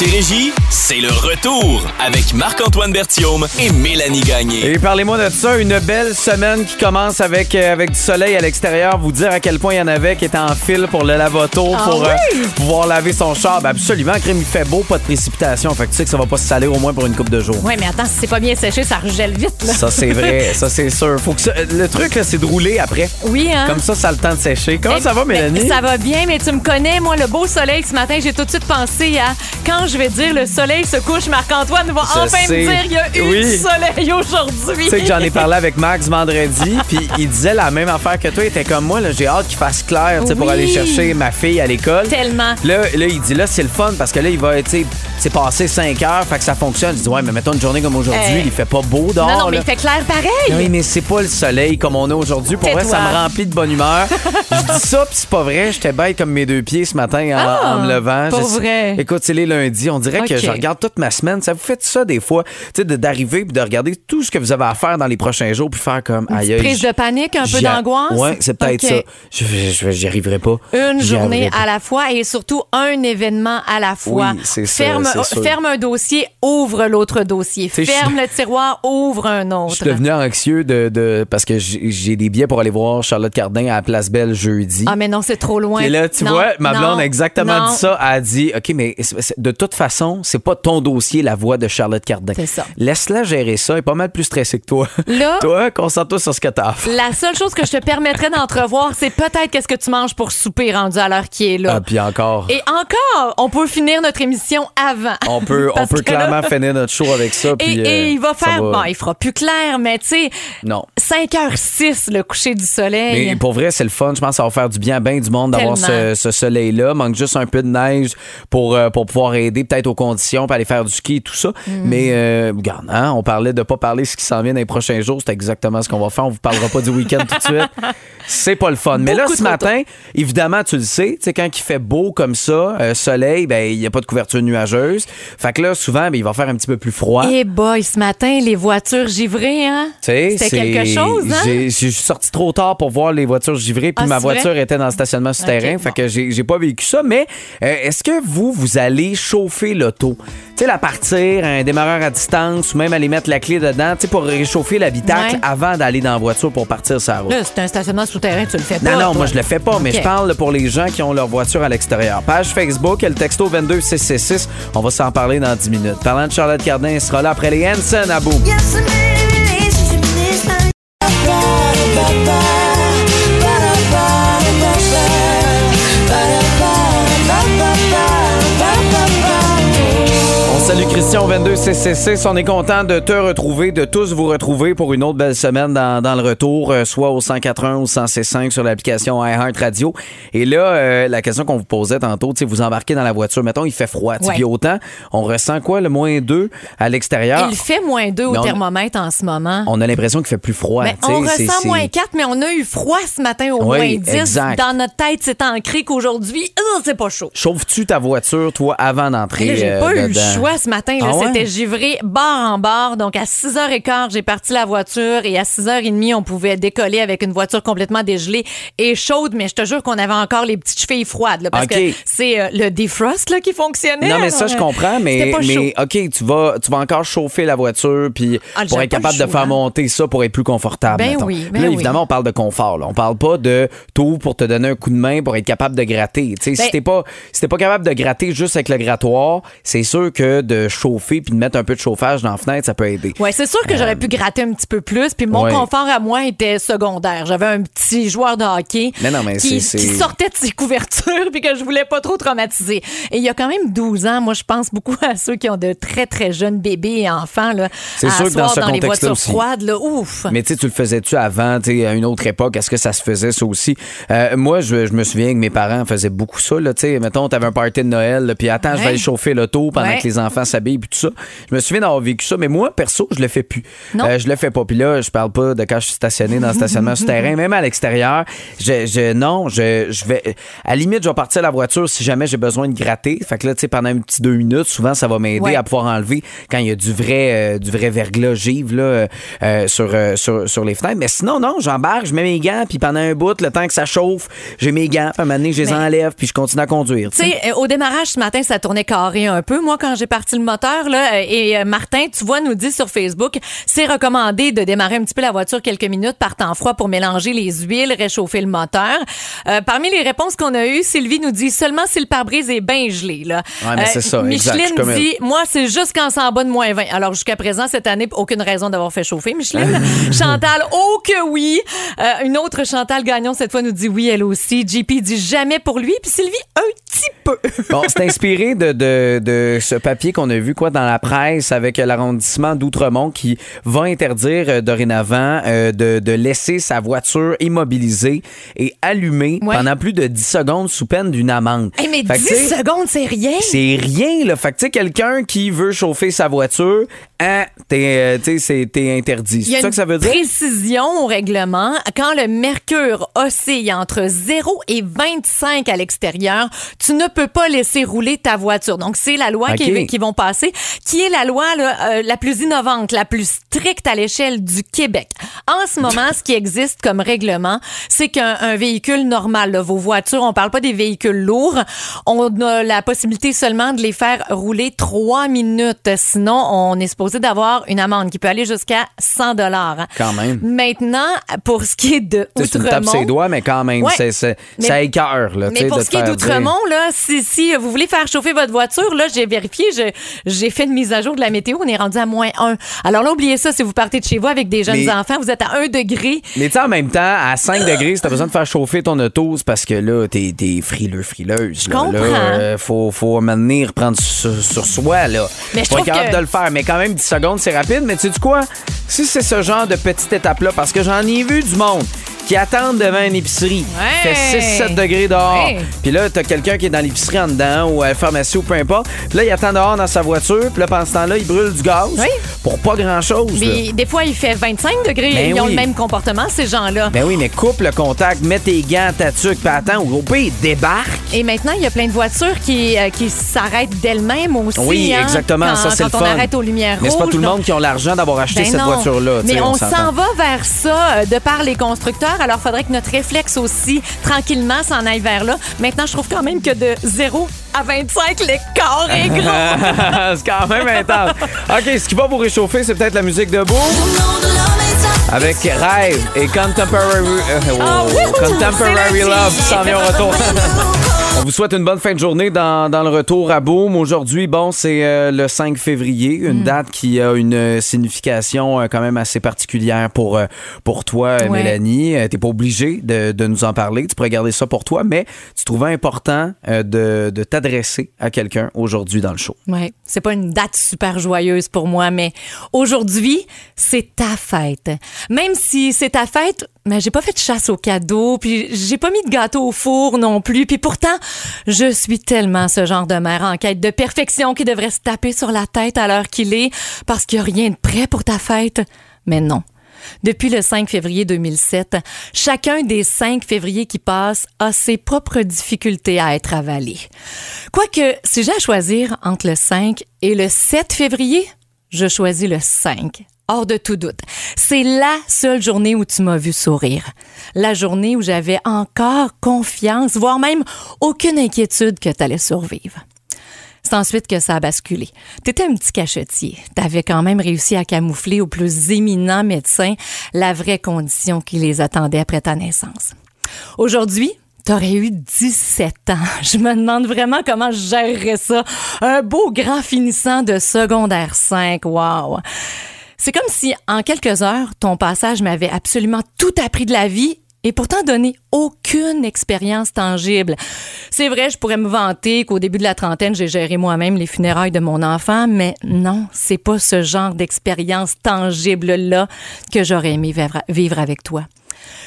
Montérégie, c'est le retour avec Marc-Antoine Berthiaume et Mélanie Gagné. Et parlez-moi de ça, une belle semaine qui commence avec, euh, avec du soleil à l'extérieur. Vous dire à quel point il y en avait qui étaient en file pour le lavoto, Ah pour euh, oui? pouvoir laver son char. Ben absolument, crème, il fait beau, pas de précipitation. Fait que tu sais que ça va pas se saler au moins pour une coupe de jours. Oui, mais attends, si c'est pas bien séché, ça regèle vite. Là. Ça, c'est vrai, ça, c'est sûr. Faut que ça- le truc, là, c'est de rouler après. Oui, hein? Comme ça, ça a le temps de sécher. Comment Eh, ça va, ben, Mélanie? Ça va bien, mais tu me connais, moi, le beau soleil ce matin, j'ai tout de suite pensé à quand je vais dire le soleil se couche, Marc-Antoine va Je enfin sais. me dire il y a eu Oui. du soleil aujourd'hui. Tu sais que j'en ai parlé avec Max vendredi, puis il disait la même affaire que toi. Il était comme moi, là, j'ai hâte qu'il fasse clair tu sais, pour Oui. aller chercher ma fille à l'école. Tellement. Là, là, il dit là, c'est le fun parce que là, il va, tu sais, c'est passé 5 heures, fait que ça fonctionne. Je dis, ouais, mais mettons une journée comme aujourd'hui, Hey. il fait pas beau dehors. Non, non, mais là. il fait clair pareil. Oui, mais c'est pas le soleil comme on a aujourd'hui. Pour vrai, Tais-toi. ça me remplit de bonne humeur. Je dis ça, puis c'est pas vrai. J'étais bête comme mes deux pieds ce matin en, Ah, en me levant. pas Je- vrai. Écoute, c'est les lundis. On dirait que Ok. Je regarde toute ma semaine. Ça vous fait ça des fois, tu sais, d'arriver puis de regarder tout ce que vous avez à faire dans les prochains jours puis faire comme. Aïe, Prise de panique, un peu d'angoisse? Ouais, c'est peut-être ça. Je, j'y arriverai pas. Une journée pas. à la fois et surtout un événement à la fois. Oui, c'est ça, ferme, c'est ferme un dossier, ouvre l'autre dossier. Ferme le tiroir, ouvre un autre. Je suis devenu anxieux de, de- parce que j'ai des billets pour aller voir Charlotte Cardin à la Place Belle jeudi. Ah, mais non, c'est trop loin. Et là, tu Non, vois, ma blonde non, a exactement non. dit ça. Elle a dit, OK, mais de toute façon, c'est pas ton dossier, la voix de Charlotte Cardin. C'est ça. Laisse-la gérer ça. Elle est pas mal plus stressée que toi. Là- toi, concentre-toi sur ce que t'as à faire. La seule chose que je te permettrais d'entrevoir, c'est peut-être qu'est-ce que tu manges pour souper rendu à l'heure qui est là. Ah, puis encore. Et encore, on peut finir notre émission avant. On peut, on peut là- clairement finir notre show avec ça. Et, puis, et euh, il va faire, bon, il fera plus clair, mais tu sais, Non. 5h06, le coucher du soleil. Mais pour vrai, c'est le fun. Je pense que ça va faire du bien à bien du monde d'avoir ce, ce soleil-là. Manque juste un peu de neige pour, euh, pour pouvoir aider peut-être aux conditions, pour aller faire du ski et tout ça. Mm. Mais euh, regarde, hein, on parlait de pas parler ce qui s'en vient dans les prochains jours. C'est exactement ce qu'on va faire. On vous parlera pas du week-end tout de suite. C'est pas le fun. Mais là, ce matin, évidemment, tu le sais, tu sais, quand il fait beau comme ça, euh, soleil, ben il n'y a pas de couverture nuageuse. Fait que là, souvent, ben, il va faire un petit peu plus froid. Eh boy, ce matin, les voitures givrées, hein? C'était c'est- quelque chose, hein? j'ai- Je suis sorti trop tard pour voir les voitures givrées, puis Ah, ma vrai? voiture était dans le stationnement souterrain, Ok, fait bon. que j'ai j'ai pas vécu ça. Mais euh, est-ce que vous, vous allez chauffer l'auto? Tu sais, la partir, un démarreur à distance, ou même aller mettre la clé dedans, tu sais, pour réchauffer l'habitacle Ouais. avant d'aller dans la voiture pour partir sur la route. Là, c'est un stationnement souterrain, tu le fais pas. Non, non, toi. moi je le fais pas, mais je parle pour les gens qui ont leur voiture à l'extérieur. Page Facebook, le texto 22666. On va s'en parler dans 10 minutes. Parlant de Charlotte Cardin, elle sera là après les Hanson à bout. On salue Christian 22 CCC. On est content de te retrouver, de tous vous retrouver pour une autre belle semaine dans, dans le retour, euh, soit au 181 ou 105 sur l'application iHeart Radio. Et là, euh, la question qu'on vous posait tantôt, tu vous embarquez dans la voiture, mettons, il fait froid. Ouais. Puis autant, on ressent quoi, le moins 2 à l'extérieur? Il fait moins 2 Mais au on- thermomètre en ce moment. On a l'impression qu'il fait plus froid. On ressent moins 4, mais on a eu froid ce matin au Oui, moins 10. exact. Dans notre tête, c'est ancré qu'aujourd'hui, euh, c'est pas chaud. Chauffes-tu ta voiture, toi, avant d'entrer? J'ai euh, pas eu le choix ce matin. Ah ouais? C'était givré barre en barre. Donc, à 6h15, j'ai parti la voiture et à 6h30, on pouvait décoller avec une voiture complètement dégelée et chaude. Mais je te jure qu'on avait encore les petites chevilles froides là, parce que c'est euh, le defrost là, qui fonctionnait. Non, mais ça, je comprends, mais, mais OK, tu vas, tu vas encore chauffer la voiture puis Ah, pour être capable de faire monter ça pour être plus confortable. Ben oui, ben là, oui. évidemment, on parle de confort. Là. On parle pas de tout pour te donner un coup de main pour être capable de gratter. Si Ben- t'es pas, si t'es pas capable de gratter juste avec le grattoir, c'est sûr que de chauffer puis de mettre un peu de chauffage dans la fenêtre, ça peut aider. Ouais, c'est sûr que j'aurais pu gratter un petit peu plus. Puis mon Euh, Ouais. confort à moi était secondaire. J'avais un petit joueur de hockey Mais non, mais qui, sortait de ses couvertures puis que je voulais pas trop traumatiser. Et il y a quand même 12 ans, moi, je pense beaucoup à ceux qui ont de très, très jeunes bébés et enfants. Là, à sûr que dans ce dans les voitures aussi. froides. Là, ouf! Mais tu le faisais-tu avant, à une autre époque? Est-ce que ça se faisait ça aussi? Euh, moi, je, je me souviens que mes parents faisaient beaucoup ça. Là, tu sais, mettons, t'avais un party de Noël, puis attends, je vais aller chauffer l'auto pendant Ouais. que les enfants s'habillent, puis tout ça. Je me souviens d'avoir vécu ça, mais moi, perso, je le fais plus. Non. Euh, je le fais pas. Puis là, je parle pas de quand je suis stationné dans le stationnement souterrain, même à l'extérieur. Je, je- non, je, je vais. À la limite, je vais partir la voiture si jamais j'ai besoin de gratter. Fait que là, tu sais, pendant un petit deux minutes, souvent, ça va m'aider Ouais. à pouvoir enlever quand il y a du vrai, euh, du vrai verglas givre là, euh, sur, euh, sur, sur les fenêtres. Mais sinon, non, j'embarque, je mets mes gants, puis pendant un bout, le temps que ça chauffe, j'ai mes gants, puis à un moment donné, je les Mais- enlève, puis je continue à conduire. Tu sais, au démarrage ce matin, ça tournait carré un peu. Moi, quand j'ai parti le moteur, là, euh, et euh, Martin, tu vois, nous dit sur Facebook, c'est recommandé de démarrer un petit peu la voiture quelques minutes par temps froid pour mélanger les huiles, réchauffer le moteur. Euh, parmi les réponses qu'on a eues, Sylvie nous dit seulement si le pare-brise est bien gelé. Là. Ouais, mais c'est ça, Micheline dit, moi, c'est juste quand c'est en bas de moins 20. Alors, jusqu'à présent, cette année, aucune raison d'avoir fait chauffer, Micheline. Chantal, oh que oui. Euh, une autre Chantal Gagnon, cette fois, nous dit oui, elle aussi. JP dit jamais pour lui. Puis Sylvie, un petit peu. Bon, c'est inspiré de, de, de ce papier qu'on a vu quoi dans la presse avec l'arrondissement d'Outremont qui va interdire euh, dorénavant euh, de, de laisser sa voiture immobilisée et allumée Ouais. pendant plus de 10 secondes sous peine d'une amende. Hey, mais Fait que, 10 tu sais, secondes, c'est rien. c'est rien, là. Fait que, tu sais, quelqu'un qui veut chauffer sa voiture, hein, t'es, euh, t'es interdit. C'est ça une que ça veut dire? précision au règlement. Quand le mercure oscille entre 0 et 25 à l'extérieur, tu ne peux pas laisser rouler ta voiture. Donc, c'est la loi qui, qui vont passer, qui est la loi là, euh, la plus innovante, la plus stricte à l'échelle du Québec. En ce moment, ce qui existe comme règlement, c'est qu'un un véhicule normal, là, vos voitures, on parle pas des véhicules lourds, on a la possibilité seulement de les faire rouler trois minutes. Sinon, on est supposé d'avoir une amende qui peut aller jusqu'à 100 dollars. Quand même. Maintenant, pour ce qui est de Outremont, ses doigts, mais quand même, Ouais. c'est, c'est- Mais- ça écœure, là. mais pour de ce qui est d'Outremont, là, si, si vous voulez faire chauffer votre voiture, là, j'ai vérifié, je- j'ai fait une mise à jour de la météo, on est rendu à moins 1. Alors là, oubliez ça, si vous partez de chez vous avec des jeunes Mais- enfants, vous êtes à 1 degré. Mais tu en même temps, à 5 degrés, si t'as besoin de faire chauffer ton auto, c'est parce que là, t'es, t'es frileux, frileuse. là. comprends. Là, euh, faut, faut maintenant reprendre sur, sur soi, là. Mais je Pas capable que- de le faire, mais quand même, 10 secondes, c'est rapide. Mais tu sais quoi? Si c'est ce genre de petite étape-là, parce que j'en ai vu du monde qui attendent devant une épicerie, Ouais. fait 6-7 degrés dehors, Ouais. puis là, t'as quelqu'un qui est dans l'épicerie en dedans ou à la pharmacie ou peu importe, puis là, il attend dehors dans sa voiture, puis là, pendant ce temps-là, il brûle du gaz Oui. pour pas grand-chose. Puis des fois, il fait 25 degrés. Ben Ils ont oui. le même comportement, ces gens-là. Ben oui, mais coupe le contact, mets tes gants, ta tuque, puis attends, au pire, débarque. Et maintenant, il y a plein de voitures qui, euh, qui s'arrêtent d'elles-mêmes aussi. Oui, hein, exactement, quand, ça, c'est quand le on fun. arrête aux lumières Mais c'est pas tout le donc- monde qui a l'argent d'avoir acheté Ben cette non. voiture-là. tu Mais on, s'entend. s'en va vers ça euh, de par les constructeurs. Alors, il faudrait que notre réflexe aussi, tranquillement, s'en aille vers là. Maintenant, je trouve quand même que de 0 à 25, l'écart est gros. c'est quand même intense. OK, ce qui va vous réchauffer, c'est peut-être la musique de Beau. Avec Rêve et Contemporary, euh, oh, Ah! Contemporary le Love qui s'en vient au retour. On vous souhaite une bonne fin de journée dans, dans le retour à Boom. Aujourd'hui, bon, c'est euh, le 5 février, une date qui a une euh, signification euh, quand même assez particulière pour, euh, pour toi, Ouais. Mélanie. T'es pas obligé de, de nous en parler. Tu pourrais garder ça pour toi, mais tu trouvais important de, de t'adresser à quelqu'un aujourd'hui dans le show. Ouais, c'est pas une date super joyeuse pour moi, mais aujourd'hui, c'est ta fête. Même si c'est ta fête, mais j'ai pas fait de chasse aux cadeaux, puis j'ai pas mis de gâteau au four non plus, puis pourtant, je suis tellement ce genre de mère en quête de perfection qui devrait se taper sur la tête à l'heure qu'il est parce qu'il y a rien de prêt pour ta fête. Mais non. Depuis le 5 février 2007, chacun des 5 février qui passent a ses propres difficultés à être avalées. Quoique, si j'ai à choisir entre le 5 et le 7 février, je choisis le 5. Hors de tout doute. C'est la seule journée où tu m'as vu sourire. La journée où j'avais encore confiance, voire même aucune inquiétude que tu allais survivre. C'est ensuite que ça a basculé. T'étais un petit cachetier. T'avais quand même réussi à camoufler aux plus éminents médecins la vraie condition qui les attendait après ta naissance. Aujourd'hui, T'aurais eu 17 ans. Je me demande vraiment comment je gérerais ça. Un beau grand finissant de secondaire 5. Wow. C'est comme si, en quelques heures, ton passage m'avait absolument tout appris de la vie et pourtant donné aucune expérience tangible. C'est vrai, je pourrais me vanter qu'au début de la trentaine, j'ai géré moi-même les funérailles de mon enfant, mais non, c'est pas ce genre d'expérience tangible-là que j'aurais aimé vivre- avec toi.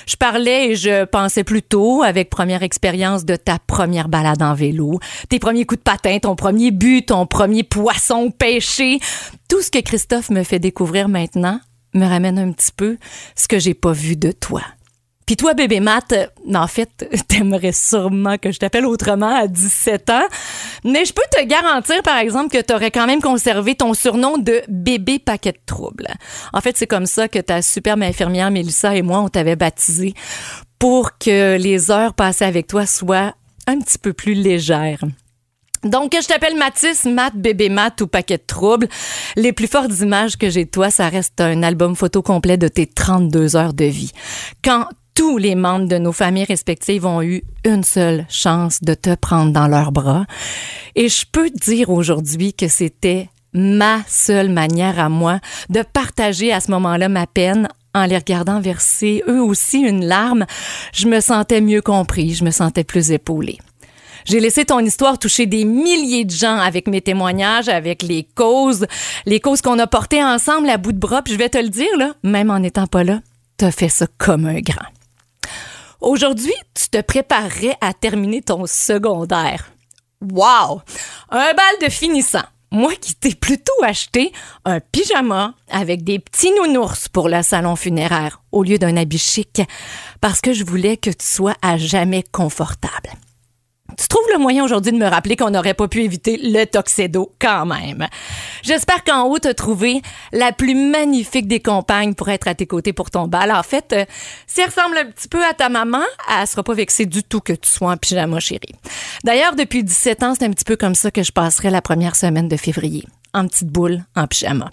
Je parlais et je pensais plutôt, avec première expérience, de ta première balade en vélo, tes premiers coups de patin, ton premier but, ton premier poisson pêché. Tout ce que Christophe me fait découvrir maintenant me ramène un petit peu ce que j'ai pas vu de toi. Puis toi, bébé Matt, euh, en fait, t'aimerais sûrement que je t'appelle autrement à 17 ans. Mais je peux te garantir, par exemple, que t'aurais quand même conservé ton surnom de bébé paquet de troubles. En fait, c'est comme ça que ta superbe infirmière Mélissa et moi, on t'avait baptisé pour que les heures passées avec toi soient un petit peu plus légères. Donc, que je t'appelle Mathis, Matt, bébé Matt ou paquet de troubles. Les plus fortes images que j'ai de toi, ça reste un album photo complet de tes 32 heures de vie. Quand tous les membres de nos familles respectives ont eu une seule chance de te prendre dans leurs bras. Et je peux te dire aujourd'hui que c'était ma seule manière à moi de partager à ce moment-là ma peine en les regardant verser eux aussi une larme. Je me sentais mieux compris, je me sentais plus épaulée. J'ai laissé ton histoire toucher des milliers de gens avec mes témoignages, avec les causes, les causes qu'on a portées ensemble à bout de bras. Puis je vais te le dire, là, même en n'étant pas là, t'as fait ça comme un grand. Aujourd'hui, tu te préparerais à terminer ton secondaire. Wow! Un bal de finissant. Moi qui t'ai plutôt acheté un pyjama avec des petits nounours pour le salon funéraire au lieu d'un habit chic parce que je voulais que tu sois à jamais confortable. Tu trouves le moyen aujourd'hui de me rappeler qu'on n'aurait pas pu éviter le toxédo quand même? J'espère qu'en haut, tu as trouvé la plus magnifique des compagnes pour être à tes côtés pour ton bal. En fait, euh, si elle ressemble un petit peu à ta maman, elle sera pas vexée du tout que tu sois en pyjama, chérie. D'ailleurs, depuis 17 ans, c'est un petit peu comme ça que je passerai la première semaine de février en petite boule, en pyjama.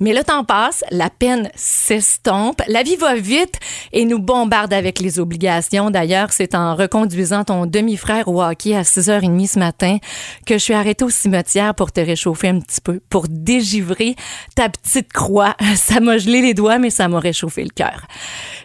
Mais le temps passe, la peine s'estompe, la vie va vite et nous bombarde avec les obligations. D'ailleurs, c'est en reconduisant ton demi-frère au hockey à 6h30 ce matin que je suis arrêtée au cimetière pour te réchauffer un petit peu, pour dégivrer ta petite croix. Ça m'a gelé les doigts, mais ça m'a réchauffé le cœur.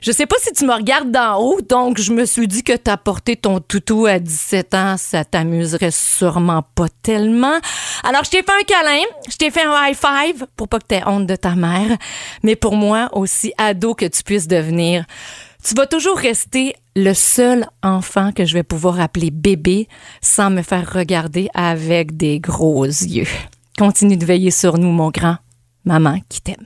Je sais pas si tu me regardes d'en haut, donc je me suis dit que t'as porté ton toutou à 17 ans, ça t'amuserait sûrement pas tellement. Alors, je t'ai fait un câlin, je t'ai fait un high five pour pas que t'aies honte de ta mère, mais pour moi, aussi ado que tu puisses devenir, tu vas toujours rester le seul enfant que je vais pouvoir appeler bébé sans me faire regarder avec des gros yeux. Continue de veiller sur nous, mon grand. Maman qui t'aime.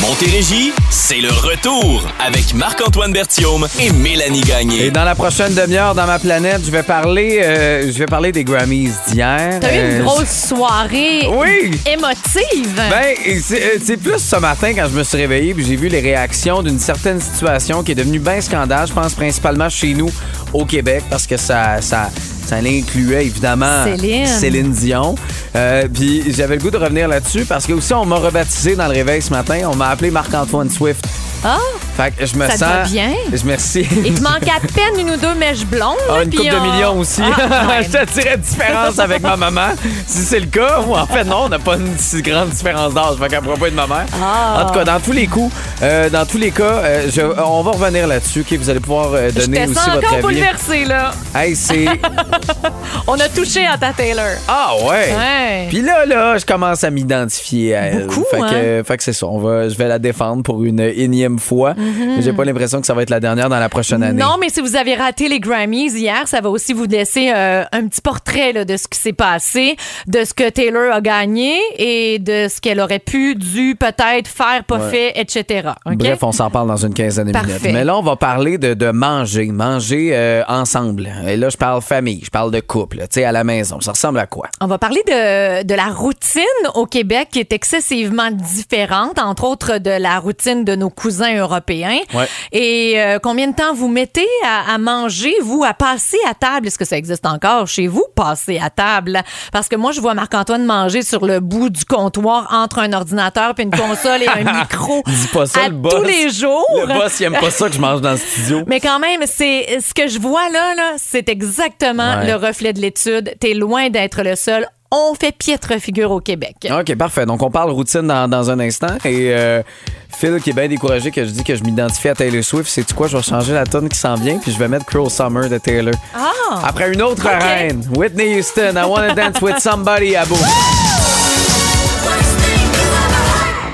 Montérégie, c'est le retour avec Marc-Antoine Berthiaume et Mélanie Gagné. Et dans la prochaine demi-heure, dans ma planète, je vais parler, euh, je vais parler des Grammys d'hier. T'as eu Euh, une grosse soirée Oui. émotive. Ben, euh, c'est plus ce matin quand je me suis réveillé puis j'ai vu les réactions d'une certaine situation qui est devenue bien scandale. Je pense principalement chez nous au Québec parce que ça, ça, ça incluait évidemment Céline. Céline Dion. Euh, puis j'avais le goût de revenir là-dessus parce que aussi on m'a rebaptisé dans le réveil ce matin. On m'a appelé Marc-Antoine Swift. Ah, Fait que je me Ça sens. bien? Je merci. il te manque à peine une ou deux mèches blondes. Ah, une coupe de on- millions aussi. Ah, je te dirais différence avec ma maman. Si c'est le cas, ou en fait, non, on n'a pas une si grande différence d'âge. Fait qu'elle pourra pas être ma mère. Ah. En tout cas, dans tous les coups, euh, dans tous les cas, euh, je- on va revenir là-dessus. Vous allez pouvoir euh, Je donner te aussi sens votre encore avis. bouleversée, là. Hey, c'est. On a touché à ta Taylor. Ah ouais! Ouais. Puis là, là, je commence à m'identifier à elle. Beaucoup, fait que, hein? fait que c'est ça. On va, je vais la défendre pour une énième fois. Mais J'ai pas l'impression que ça va être la dernière dans la prochaine année. Non, mais si vous avez raté les Grammys hier, ça va aussi vous laisser euh, un petit portrait là, de ce qui s'est passé, de ce que Taylor a gagné et de ce qu'elle aurait pu, dû, peut-être faire, pas Ouais. fait, etc. OK? Bref, on s'en parle dans une quinzaine de minutes. Mais là, on va parler de, de manger, manger euh, ensemble. Et là, je parle famille, je parle de couple, tu sais, à la maison. Ça ressemble à quoi? On va parler de, de la routine au Québec qui est excessivement différente, entre autres de la routine de nos cousins européens. Ouais. Et euh, combien de temps vous mettez à, à manger, vous, à passer à table? Est-ce que ça existe encore chez vous, passer à table? Parce que moi, je vois Marc-Antoine manger sur le bout du comptoir entre un ordinateur puis une console et un micro Dis pas ça, à le boss. tous les jours. Le boss, il aime pas ça que je mange dans le studio. Mais quand même, c'est ce que je vois là, là c'est exactement Ouais. le reflet de l'étude. T'es loin d'être le seul. on fait piètre figure au Québec. OK, parfait. Donc, on parle routine dans, dans un instant. Et euh, Phil, qui est bien découragé que je dis que je m'identifie à Taylor Swift, c'est quoi? Je vais changer la tonne qui s'en vient, puis je vais mettre Cruel Summer de Taylor. Ah! Après une autre reine, Whitney Houston, I Wanna Dance With Somebody à bout.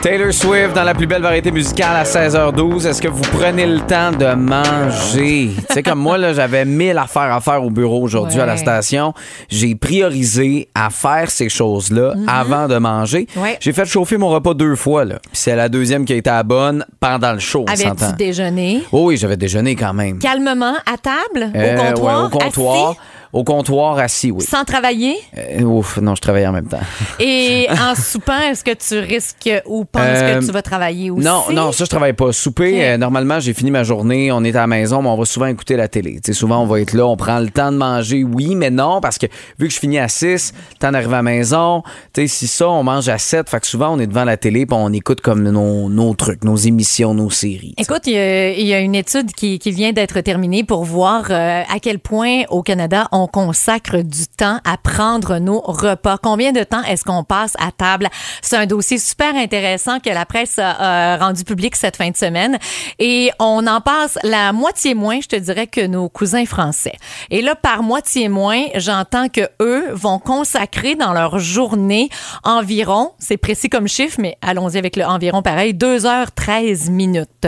Taylor Swift dans la plus belle variété musicale à 16h12. Est-ce que vous prenez le temps de manger? tu sais, comme moi, là, j'avais mille affaires à faire au bureau aujourd'hui à la station. J'ai priorisé à faire ces choses-là avant de manger. Mhm. Ouais. J'ai fait chauffer mon repas deux fois, là. Puis c'est la deuxième qui a été à bonne pendant le show, Avais-tu déjeuné? Oh oui, j'avais déjeuné quand même. Calmement, à table, Euh, au comptoir, ouais, au comptoir. assis, Au comptoir, assis, oui. sans travailler? Euh, ouf, non, je travaillais en même temps. Et en soupant, est-ce que tu risques ou penses Euh, que tu vas travailler aussi? Non, non, ça, je travaille pas. Souper, euh, normalement, j'ai fini ma journée, on est à la maison, mais on va souvent écouter la télé. Tu sais, souvent, on va être là, on prend le temps de manger, oui, mais non, parce que vu que je finis à 6, le temps d'arriver à la maison, tu sais, si ça, on mange à 7, fait que souvent, on est devant la télé, puis on écoute comme nos, nos trucs, nos émissions, nos séries. Écoute, il y, a, il y a une étude qui, qui vient d'être terminée pour voir euh, à quel point au Canada on consacre du temps à prendre nos repas. Combien de temps est-ce qu'on passe à table? C'est un dossier super intéressant que la presse a rendu public cette fin de semaine et on en passe la moitié moins, je te dirais, que nos cousins français. Et là, par moitié moins, j'entends que eux vont consacrer dans leur journée environ, c'est précis comme chiffre, mais allons-y avec le environ pareil, 2h13 minutes.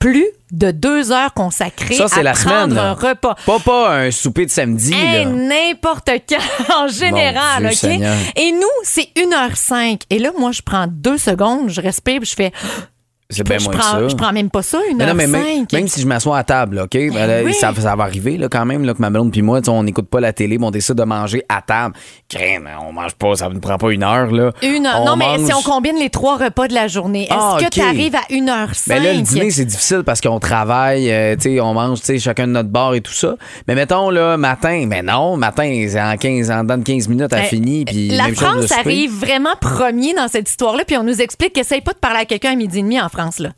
Plus de deux heures consacrées Ça, à la prendre semaine, un repas. Pas, pas un souper de samedi, Hey, n'importe quand, en général, Dieu OK? Seigneur. Et nous, c'est 1h05. Et là, moi, je prends deux secondes, je respire, puis je fais. C'est bien je, moins que prends, ça. je prends même pas ça, 1h05. Mais non, mais même, même si je m'assois à table, là, OK? Ben oui. ça, ça va arriver là, quand même là, que ma blonde puis moi, on n'écoute pas la télé, mais on décide de manger à table. Crème, on mange pas, ça ne prend pas une heure. Là. Une heure. On non, mais si on combine les trois repas de la journée, est-ce Ah, que tu arrives à 1h05? Ben là, le dîner, c'est difficile parce qu'on travaille, euh, on mange, chacun de notre bar et tout ça. Mais mettons, là, matin, mais non, matin, c'est en 15, en dedans de 15 minutes, elle Euh, finit, puis La même France arrive vraiment premier dans cette histoire-là, puis on nous explique qu'essaye pas de parler à quelqu'un à midi et demi en France. Là.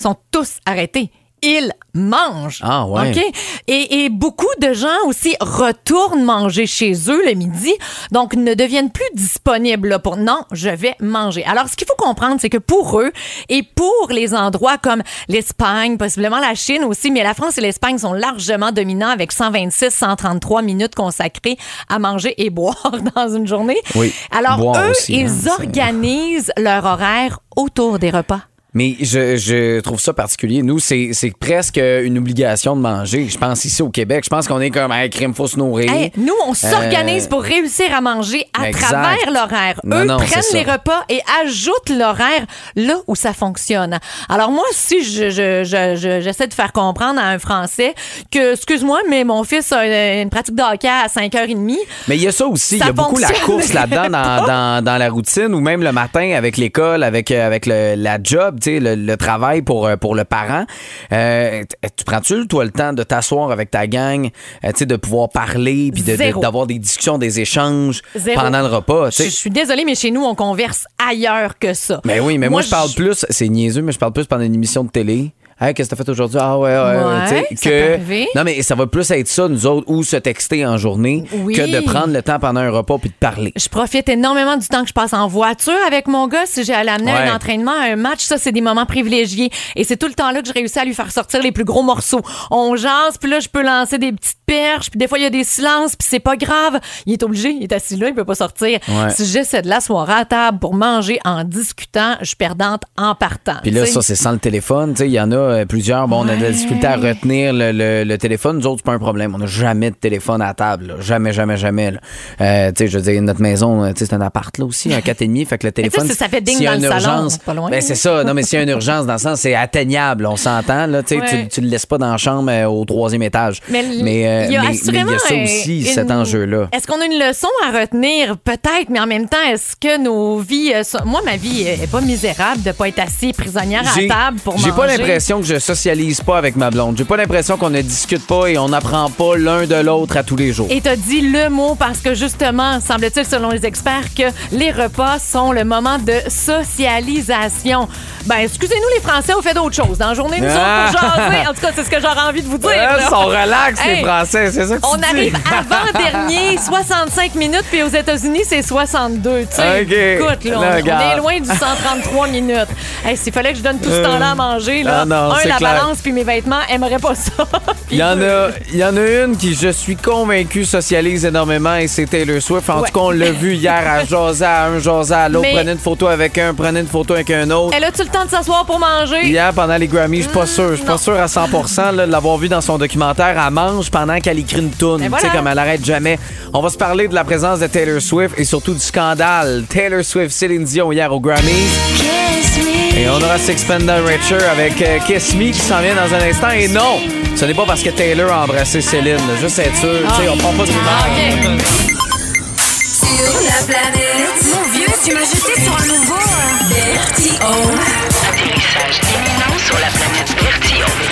Sont tous arrêtés. Ils mangent. Ah, ouais. OK? Et, et beaucoup de gens aussi retournent manger chez eux le midi, donc ne deviennent plus disponibles là, pour non, je vais manger. Alors, ce qu'il faut comprendre, c'est que pour eux et pour les endroits comme l'Espagne, possiblement la Chine aussi, mais la France et l'Espagne sont largement dominants avec 126, 133 minutes consacrées à manger et boire dans une journée. Oui. Alors, Boire eux, aussi, hein, ils organisent leur horaire autour des repas. Mais je, je trouve ça particulier. Nous, c'est c'est presque une obligation de manger. Je pense ici au Québec, je pense qu'on est comme, hey, crème, faut se nourrir. Hey, nous, on s'organise Euh, pour réussir à manger à exact. travers l'horaire. Eux non, prennent les repas et ajoutent l'horaire là où ça fonctionne. Alors moi, si je, je- je- j'essaie de faire comprendre à un Français que, excuse-moi, mais mon fils a une, une pratique de hockey à 5h30, Mais il y a ça aussi. Il y a beaucoup la course là-dedans dans, dans, dans la routine ou même le matin avec l'école, avec, euh, avec le, la job, le, le travail pour, euh, pour le parent. Euh, t- tu prends-tu, toi, le temps de t'asseoir avec ta gang, euh, de pouvoir parler puis de- de- d'avoir des discussions, des échanges Zéro. pendant le repas, je, suis désolée, mais chez nous, on converse ailleurs que ça. Mais oui, mais moi, je parle plus, c'est niaiseux, mais je parle plus pendant une émission de télé. Hey, qu'est-ce que t'as fait aujourd'hui? Ah ouais, ouais, Ouais, tu sais, arriver. Non, mais ça va plus être ça, nous autres, ou se texter en journée, Oui. que de prendre le temps pendant un repas puis de parler. Je profite énormément du temps que je passe en voiture avec mon gars. Si j'ai à l'amener à Ouais. un entraînement, à un match, ça, c'est des moments privilégiés. Et c'est tout le temps là que je réussis à lui faire sortir les plus gros morceaux. On jase, puis là, je peux lancer des petites perches, puis des fois, il y a des silences, puis c'est pas grave. Il est obligé, il est assis là, il peut pas sortir. Ouais. Si j'essaie de l'asseoir à table pour manger en discutant, je suis perdante en partant. Puis là, ça, c'est sans le téléphone. Tu sais, Il y en a euh, plusieurs. Bon, on a de la difficulté à retenir le, le- le téléphone. Nous autres, c'est pas un problème. On n'a jamais de téléphone à table. là. Jamais, jamais, jamais. Euh, tu sais, je veux dire, notre maison, euh, c'est un appart là aussi, un 4,5. Fait que le téléphone. si ça fait ding y a une le urgence, c'est pas loin, ben, c'est ça. Non, mais s'il y a une urgence, dans le sens, c'est atteignable. On s'entend. Là, tu Ouais. tu, tu le laisses pas dans la chambre euh, au troisième étage. Mais euh, il y a y ça aussi, une- cet enjeu-là. Est-ce qu'on a une leçon à retenir? Peut-être, mais en même temps, est-ce que nos vies. sont- Moi, ma vie est pas misérable de pas être assis prisonnière à table pour manger. J'ai pas l'impression que je socialise pas avec ma blonde. J'ai pas l'impression qu'on ne discute pas et on n'apprend pas l'un de l'autre à tous les jours. Et t'as dit le mot parce que justement, semble-t-il, selon les experts, que les repas sont le moment de socialisation. Ben, excusez-nous les Français, on fait d'autres choses dans la journée, nous Ah. autres, pour jaser. En tout cas, c'est ce que j'aurais envie de vous dire. Ils sont relax, les Français, c'est ça que On arrive avant-dernier, 65 minutes, puis aux États-Unis, c'est 62. Tu sais, écoute, là, on, est loin du 133 minutes. Hey, S'il fallait que je donne tout ce temps-là à manger, là, ah non, un, la clair. balance puis mes vêtements, aimerait pas ça. Il y, en a, il y en a une qui, je suis convaincu, socialise énormément et c'est Taylor Swift. En Ouais. tout cas, on l'a vu hier à jaser à un, jaser à l'autre, prenait une photo avec un, prenait une photo avec un autre. Elle a-tu le temps de s'asseoir pour manger? Hier, pendant les Grammys, je suis pas sûr. Je suis pas sûr à 100 là, de l'avoir vu dans son documentaire. Elle mange pendant qu'elle écrit une toune. Et Tu voilà. sais, comme elle arrête jamais. On va se parler de la présence de Taylor Swift et surtout du scandale. Taylor Swift, Céline Dion hier aux Grammys. Et on aura Sixpender Richer avec euh, Kiss Me qui s'en vient dans un instant. Et non, ce n'est pas parce que Taylor a embrassé Céline. Juste être sûr, tu sais, on prend pas de Ah, rumeurs. OK. Sur la planète. Mon vieux, tu m'as jeté sur un nouveau. Bertillon. Atterrissage imminent sur la planète Bertillon.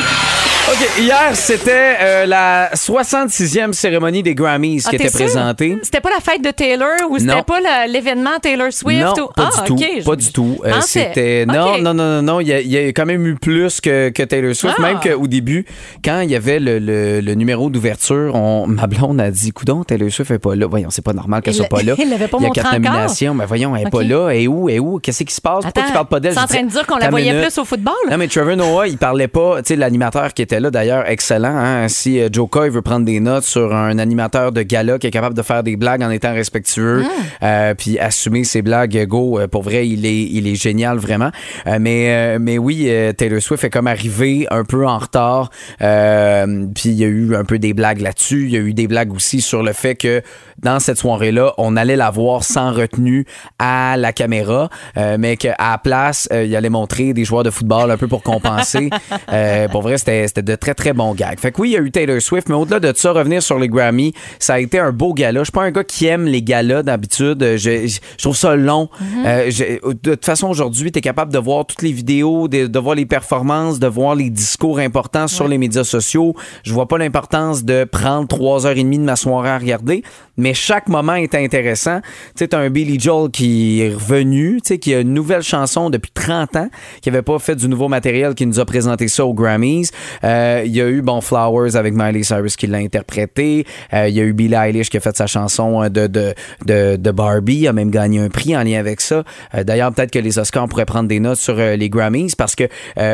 OK, hier, c'était euh, la 66e cérémonie des Grammys Ah, qui t'es était sûr? présentée. C'était pas la fête de Taylor ou c'était Non. pas la- l'événement Taylor Swift? Non, ou... pas ah, du tout. OK, Pas du tout. Euh, pensais. C'était non, OK. non, non, non, non. Il y, a, il y a quand même eu plus que, que Taylor Swift. Ah. Même qu'au début, quand il y avait le, le- le numéro d'ouverture, on, ma blonde a dit, coudon, Taylor Swift est pas là. Voyons, c'est pas normal qu'elle Il soit pas là. il l'avait pas Il y a montré quatre encore? nominations, mais voyons, elle est OK. pas là. Et où, et où? Qu'est-ce qui se passe? Pourquoi Attends, tu parles pas d'elle? t'es en train de dire qu'on la Attends une voyait minute. plus au football? Non, mais Trevor Noah, il parlait pas. Tu sais, l'animateur qui était là, d'ailleurs, excellent. Hein? Si euh, Joe Coy veut prendre des notes sur un animateur de gala qui est capable de faire des blagues en étant respectueux, euh, puis assumer ses blagues, go, euh, pour vrai, il est, il est génial, vraiment. Euh, mais, mais oui, Taylor Swift est comme arrivé un peu en retard. Puis il y a eu un peu des blagues là-dessus. Il y a eu des blagues aussi sur le fait que dans cette soirée-là, on allait la voir sans retenue à la caméra, euh, mais qu'à la place, euh, il allait montrer des joueurs de football un peu pour compenser. Euh, pour vrai, c'était c'était de très, très bons gags. Fait que oui, il y a eu Taylor Swift, mais au-delà de ça, revenir sur les Grammy, ça a été un beau gala. Je suis pas un gars qui aime les galas d'habitude. Euh, Je, je- je trouve ça long. Euh, je- de toute façon, aujourd'hui, tu es capable de voir toutes les vidéos, de, de voir les performances, de voir les discours importants sur les médias sociaux. Je vois pas l'importance de prendre trois heures et demie de ma soirée à regarder, mais chaque moment est intéressant. Tu sais, un Billy Joel qui est revenu, tu sais, qui a une nouvelle chanson depuis 30 ans, qui avait pas fait du nouveau matériel, qui nous a présenté ça aux Grammys. Euh, Il y a eu, bon, Flowers avec Miley Cyrus qui l'a interprété. Euh, Il y a eu Billie Eilish qui a fait sa chanson euh, de, de, de, Barbie. Il a même gagné un prix en lien avec ça. D'ailleurs, peut-être que les Oscars pourraient prendre des notes sur les Grammys parce que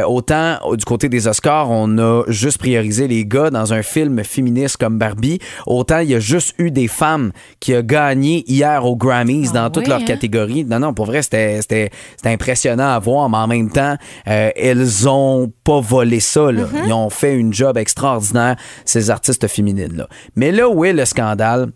autant du côté des Oscars, on a juste priorisé les gars dans un film féministe comme Barbie, autant il y a juste eu des femmes qui a gagné hier aux Grammys Ah dans toutes oui, leurs hein? catégories. Non, non, pour vrai, c'était impressionnant à voir, mais en même temps, euh, elles ont pas volé ça. Là. Mm-hmm. Ils ont fait une job extraordinaire, ces artistes féminines-là. Mais là où est le scandale?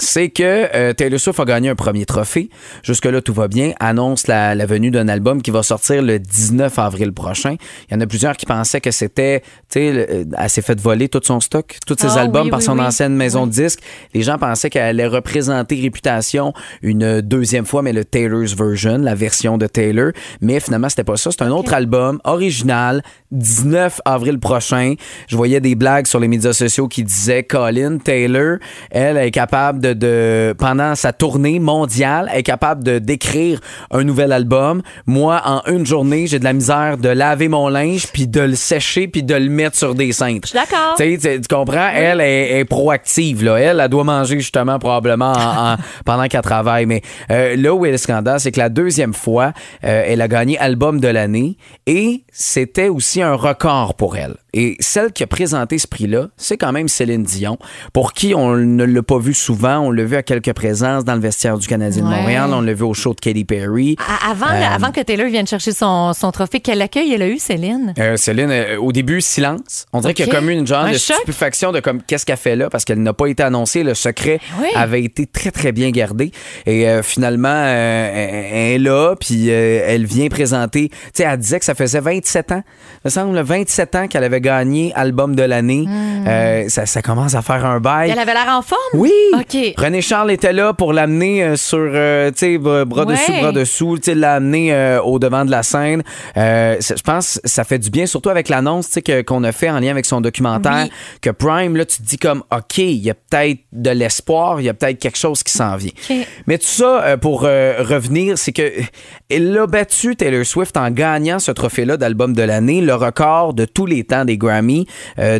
C'est que euh, Taylor Swift a gagné un premier trophée. Jusque-là, tout va bien. Annonce la, la venue d'un album qui va sortir le 19 avril prochain. Il y en a plusieurs qui pensaient que c'était, tu sais, euh, elle s'est fait voler tout son stock, tous ses Ah, albums oui, par oui, son oui. ancienne maison de disques. Les gens pensaient qu'elle allait représenter Réputation une deuxième fois, mais le Taylor's version, la version de Taylor. Mais finalement, c'était pas ça. C'est un autre album original, 19 avril prochain. Je voyais des blagues sur les médias sociaux qui disaient Colin Taylor, elle est capable de, de pendant sa tournée mondiale, est capable de d'écrire un nouvel album. Moi, en une journée, j'ai de la misère de laver mon linge puis de le sécher puis de le mettre sur des cintres. Je suis d'accord. Tu comprends? Elle est, est proactive. Là. Elle, elle doit manger justement probablement en- en- pendant qu'elle travaille. Mais euh, là où est le scandale, c'est que la deuxième fois, euh, elle a gagné album de l'année et c'était aussi un record pour elle. Et celle qui a présenté ce prix-là, c'est quand même Céline Dion, pour qui on ne l'a pas vu souvent. On l'a vu à quelques présences dans le vestiaire du Canadien de. Montréal. On l'a vu au show de Katy Perry. À- Avant, Euh, avant que Taylor vienne chercher son, son trophée, quel accueil elle a eu, Céline? Euh, Céline, euh, au début, silence. On dirait qu'il y a comme une genre Un de choc. stupéfaction de comme qu'est-ce qu'elle fait là? Parce qu'elle n'a pas été annoncée. Le secret Ben Oui. avait été très très bien gardé et finalement elle est là puis elle vient présenter. Tu sais, elle disait que ça faisait 27 ans, il me semble 27 ans qu'elle avait avait gagné album de l'année. Euh, ça, ça commence à faire un bail. Elle avait l'air en forme? Oui. OK. René Charles était là pour l'amener euh, sur, euh, tu sais, bras Ouais. dessous, bras dessous, tu l'amener euh, au devant de la scène. Je pense que ça fait du bien, surtout avec l'annonce, tu sais, qu'on a fait en lien avec son documentaire, Oui. que Prime, là, tu te dis comme, OK, il y a peut-être de l'espoir, il y a peut-être quelque chose qui s'en vient. Mais tout ça, pour revenir, c'est que elle a battu Taylor Swift en gagnant ce trophée-là d'album de l'année, le record de tous les temps des Grammy euh,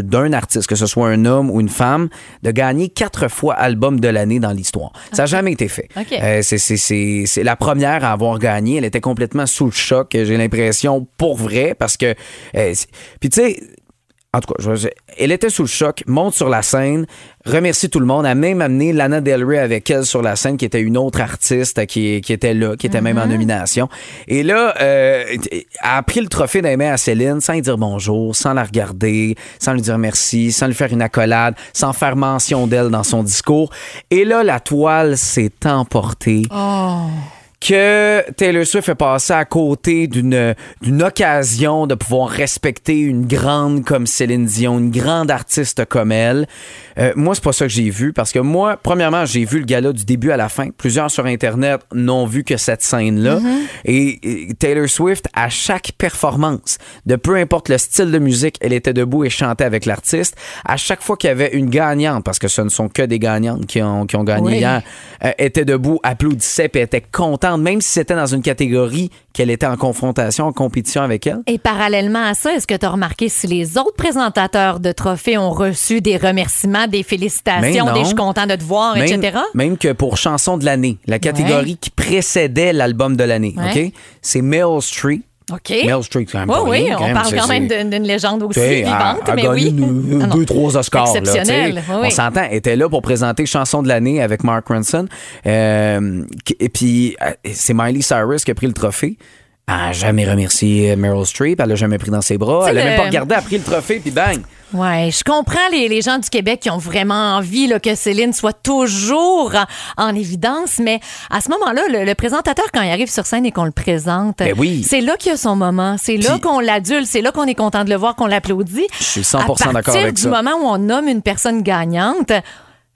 d'un artiste, que ce soit un homme ou une femme, de gagner quatre fois album de l'année dans l'histoire. Ça n'a jamais été fait. Euh, c'est- la première à avoir gagné. Elle était complètement sous le choc, j'ai l'impression, pour vrai, parce que... euh, Puis tu sais... En tout cas, je- elle était sous le choc, monte sur la scène, remercie tout le monde, a même amené Lana Del Rey avec elle sur la scène, qui était une autre artiste qui, qui était là, qui était même en nomination. Et là, euh, elle a pris le trophée des mains à Céline sans lui dire bonjour, sans la regarder, sans lui dire merci, sans lui faire une accolade, sans faire mention d'elle dans son discours. Et là, la toile s'est emportée que Taylor Swift est passé à côté d'une occasion de pouvoir respecter une grande comme Céline Dion, une grande artiste comme elle. Euh, moi, c'est pas ça que j'ai vu parce que moi, premièrement, j'ai vu le gala du début à la fin. Plusieurs sur Internet n'ont vu que cette scène-là. et, et Taylor Swift, à chaque performance, de peu importe le style de musique, elle était debout et chantait avec l'artiste. À chaque fois qu'il y avait une gagnante, parce que ce ne sont que des gagnantes qui ont, qui ont gagné Oui. hier, euh, était debout, applaudissait, puis était contente, même si c'était dans une catégorie qu'elle était en confrontation, en compétition avec elle? Et parallèlement à ça, est-ce que tu as remarqué si les autres présentateurs de trophées ont reçu des remerciements, des félicitations, des je suis content de te voir, Même, etc.? même que pour chanson de l'année, la catégorie qui précédait l'album de l'année, Ouais. OK? C'est Meryl Streep. OK. Meryl Streep, quand même Oui, oui, on parle quand même d'une légende aussi vivante, elle a mais gagné oui. une- Ah deux, trois Oscars. là. Exceptionnel, oui, On s'entend, elle était là pour présenter Chanson de l'année avec Mark Ronson. Euh, et puis, euh, c'est Miley Cyrus qui a pris le trophée. Elle n'a jamais remercié Meryl Streep. Elle l'a jamais pris dans ses bras. Elle n'a même le- pas regardé. Elle a pris le trophée, puis bang! Ouais, je comprends les, les gens du Québec qui ont vraiment envie là, que Céline soit toujours en, en évidence, mais à ce moment-là, le, le présentateur, quand il arrive sur scène et qu'on le présente, Ben oui. c'est là qu'il y a son moment. C'est là Puis- qu'on l'adule, c'est là qu'on est content de le voir, qu'on l'applaudit. Je suis 100% À d'accord partir avec du ça. moment où on nomme une personne gagnante,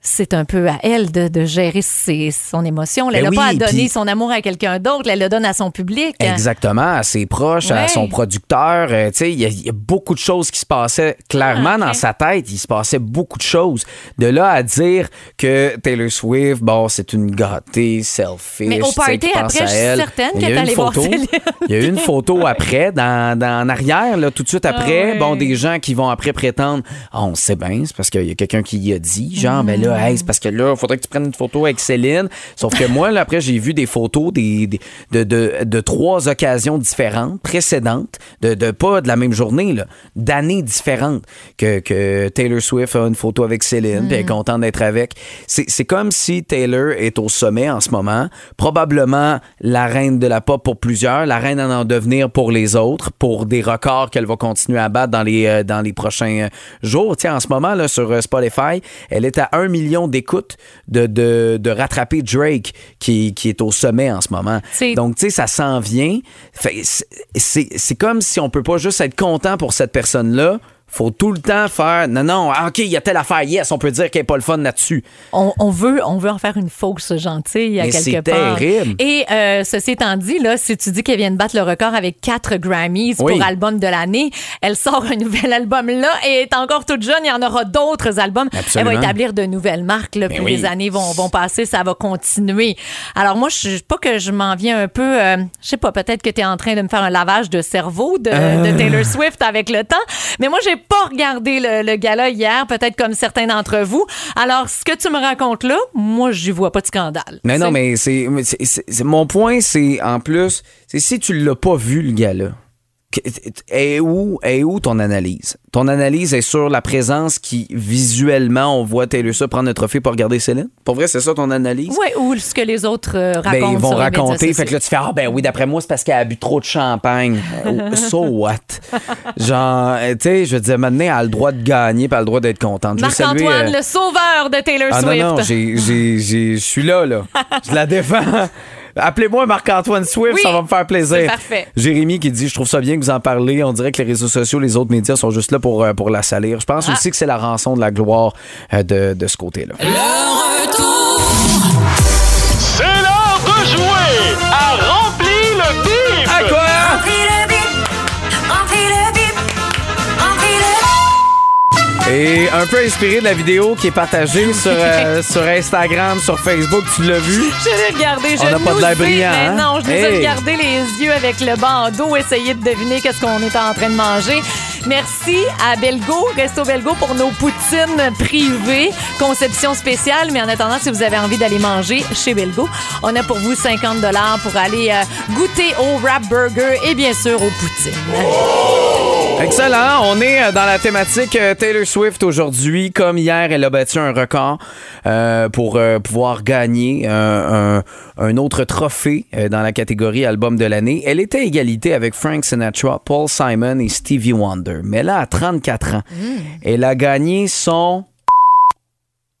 c'est un peu à elle de, de gérer ses- son émotion. Elle Ben n'a oui, pas à donner son amour à quelqu'un d'autre, elle le donne à son public. Exactement, à ses proches, à son producteur. Euh, il y, a- il y a beaucoup de choses qui se passaient clairement Ah, dans sa tête. Il se passait beaucoup de choses. De là à dire que Taylor Swift, bon, c'est une gâtée, selfish. Mais au party après, je suis certaine Mais une allée voir. Il y a eu une photo après, dans, dans- en arrière, là, tout de suite après. Ah ouais. Bon, des gens qui vont après prétendre, Ah, on sait bien, c'est parce qu'il y a quelqu'un qui y a dit, genre, ben Hmm. Là, hey, c'est parce que là, il faudrait que tu prennes une photo avec Céline. Sauf que moi, là, après, j'ai vu des photos des, des- de, de- de trois occasions différentes, précédentes, de, de pas de la même journée, d'années différentes, que, que Taylor Swift a une photo avec Céline, puis elle est contente d'être avec. C'est comme si Taylor est au sommet en ce moment, probablement la reine de la pop pour plusieurs, la reine en en devenir pour les autres, pour des records qu'elle va continuer à battre dans les, euh, dans les prochains euh, jours. Tiens, en ce moment, là, sur euh, Spotify, elle est à un million d'écoutes de, de, de rattraper Drake, qui, qui est au sommet en ce moment. Donc, tu sais, ça s'en vient. Fait, c'est- C'est c'est comme si on peut pas juste être content pour cette personne-là. Faut tout le temps faire non non ah, ok il y a telle affaire yes on peut dire n'y a pas le fun là-dessus On, on veut, on veut en faire une fausse gentille à Mais quelque c'est part. terrible. Et euh, ceci étant dit, là, si tu dis qu'elle vient de battre le record avec quatre Grammys Oui. pour album de l'année, elle sort un nouvel album là et est encore toute jeune. Il y en aura d'autres albums. Absolument. Elle va établir de nouvelles marques. Là, plus oui. les années vont, vont passer, ça va continuer. Alors moi, je pas que je m'en viens un peu. euh, je sais pas, peut-être que tu es en train de me faire un lavage de cerveau de, Euh. de Taylor Swift avec le temps. Mais moi, j'ai pas regardé le, le gala hier, peut-être comme certains d'entre vous. Alors, ce que tu me racontes là, moi, je vois pas de scandale. mais non mais c'est mon point c'est en plus c'est si tu l'as pas vu le gars là est où est où ton analyse? Ton analyse est sur la présence qui visuellement on voit Taylor Swift prendre un trophée pour regarder Céline? Pour vrai c'est ça ton analyse? Oui, ou ce que les autres euh, racontent. Ben, ils vont sur les raconter. Fait que là, tu fais, ah, ben oui, d'après moi, c'est parce qu'elle a bu trop de champagne. So what? Genre, euh, tu sais, je veux dire, maintenant, elle a le droit de gagner, puis elle a le droit d'être contente. Marc-Antoine, euh, le sauveur de Taylor Ah non, Swift. non, j'ai- je suis là, là. Je la défends. Appelez-moi Marc-Antoine Swift, Oui, ça va me faire plaisir. c'est parfait. Jérémy qui dit Je trouve ça bien que vous en parlez. On dirait que les réseaux sociaux, les autres médias sont juste là pour, euh, pour la salir. Je Ah. pense aussi que c'est la rançon de la gloire euh, de, de ce côté-là. Et un peu inspiré de la vidéo qui est partagée sur, euh, sur Instagram, sur Facebook, tu l'as vu? Je l'ai regardé, je On n'a pas de l'air ai- brillant, mais hein? non, je ai regardé les yeux avec le bandeau, essayer de deviner qu'est-ce qu'on est en train de manger. Merci à Belgo, Resto Belgo pour nos poutines privées, conception spéciale. Mais en attendant, si vous avez envie d'aller manger chez Belgo, on a pour vous 50 dollars pour aller euh, goûter au wrap burger et bien sûr aux poutines. Excellent. On est euh, dans la thématique euh, Taylor Swift aujourd'hui. Comme hier, elle a battu un record pour pouvoir gagner un, un- autre trophée dans la catégorie album de l'année. Elle était à égalité avec Frank Sinatra, Paul Simon et Stevie Wonder. Mais là, à 34 ans, elle a gagné son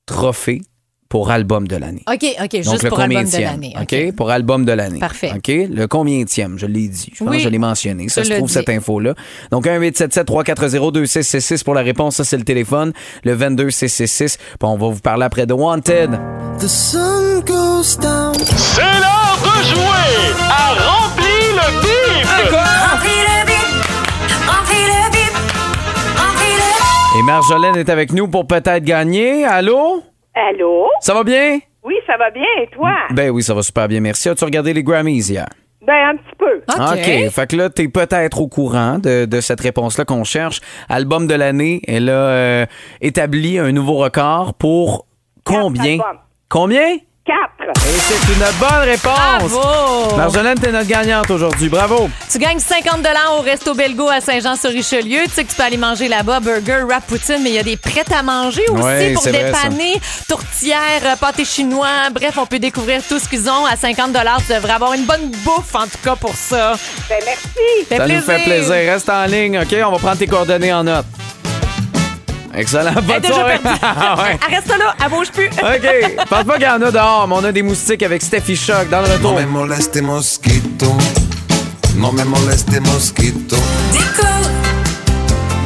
trophée pour album de l'année. OK, OK, Donc, juste le pour album de l'année. OK? Pour album de l'année. Parfait. OK? Le combienième, je l'ai dit. Je pense Oui, que je l'ai mentionné. Ça se trouve, dit. cette info-là. Donc, 1-877-340-2666 pour la réponse. Ça, c'est le téléphone. Le 22666. Bon, on va vous parler après de Wanted. C'est l'heure de jouer à Rempli le bip, Et Marjolaine est avec nous pour peut-être gagner. Allô? Allô? Ça va bien? Oui, ça va bien, et toi? Ben oui, ça va super bien. Merci. As-tu regardé les Grammys hier? Ben, un petit peu. OK. Fait que là, t'es peut-être au courant de, de cette réponse-là qu'on cherche. Album de l'année, elle a euh, établi un nouveau record pour combien? albums. Combien? Quatre. Et c'est une bonne réponse. Bravo! Marjolaine, t'es notre gagnante aujourd'hui. Bravo. Tu gagnes 50 au Resto Belgo à Saint-Jean-sur-Richelieu. Tu sais que tu peux aller manger là-bas, burger, wrap, poutine, mais il y a des prêts à manger aussi Ouais, pour dépanner, tourtière, euh, pâté chinois. Bref, on peut découvrir tout ce qu'ils ont à 50 Tu devrais avoir une bonne bouffe, en tout cas, pour ça. Ben, merci. Fait Ça nous fait plaisir. Reste en ligne, OK? On va prendre tes coordonnées en note. Excellent. Elle est Bonne déjà soirée. perdue. Ouais. Elle reste là, elle bouge plus. OK. Pense pas qu'il y en a dehors, mais on a des moustiques avec Steffi Shock dans le No retour. me moleste mosquito, no me moleste mosquito. Déco,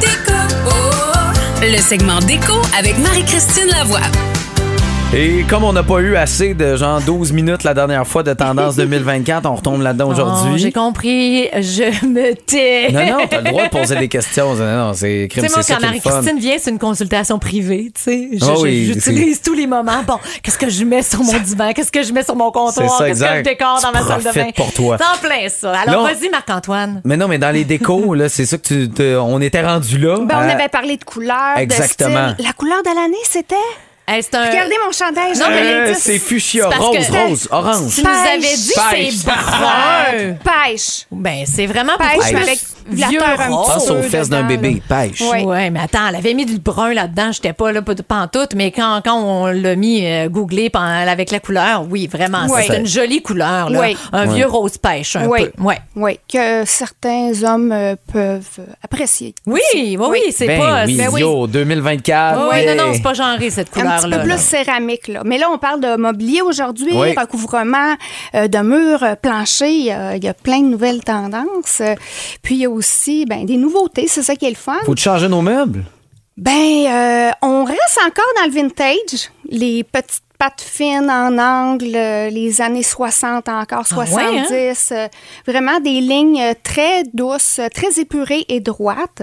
déco, oh. Le segment déco avec Marie-Christine Lavoie. Et comme on n'a pas eu assez de genre 12 minutes la dernière fois de tendance 2024, on retombe là-dedans Oh, J'ai aujourd'hui. compris, je me tais. non, non, t'as le droit de poser des questions. Non, non, c'est Tu crime, sais, moi, c'est ça quand. Marie-Christine vient, c'est une consultation privée, tu sais. Je- Ah J'utilise tous les moments. Bon, qu'est-ce que je mets sur mon divan? Qu'est-ce que je mets sur mon comptoir? C'est ça, Qu'est-ce que je exact. décore dans ma salle de bain? pour toi. C'est en plein ça. Alors, vas-y, Marc-Antoine. Mais non, mais dans les décos, là, c'est ça que tu. on était rendu là. Ben, on Euh, avait parlé de couleurs, exactement. de style. La couleur de l'année, c'était... Hey, c'est un... Regardez mon chandail. Non, euh, c'est fuchsia, rose, rose, orange. Tu nous avais dit Pêche. c'est brun. Pêche. Ben, c'est vraiment Pêche, avec vieux rose. petit Pense peu aux fesses d'un bébé. Pêche. Ouais. Ouais, mais attends, elle avait mis du brun là-dedans. J'étais pas là, pas de pantoute, mais quand, quand on l'a mis euh, googlé avec la couleur, oui, vraiment, Ouais. c'est une jolie couleur, là. Ouais. Un vieux rose pêche, un Oui. peu. Ouais. Oui, que certains hommes euh, peuvent apprécier. Oui, oui, oui, c'est Ben pas. oui, c'est- yo, 2024. Oui, yeah. non, non, c'est pas genré, cette Un couleur-là. Petit peu plus là. céramique, là. Mais là, on parle de mobilier aujourd'hui, Oui. recouvrement euh, de murs, euh, planchers. euh, Il y a plein de nouvelles tendances. Puis, il y a aussi ben, des nouveautés. C'est ça qui est le fun. Faut-tu changer nos meubles? Ben, euh, on reste encore dans le vintage. Les petites pattes fines en angle, euh, les années 60 encore, Ah ouais, 70. euh, vraiment des lignes euh, très douces, très épurées et droites.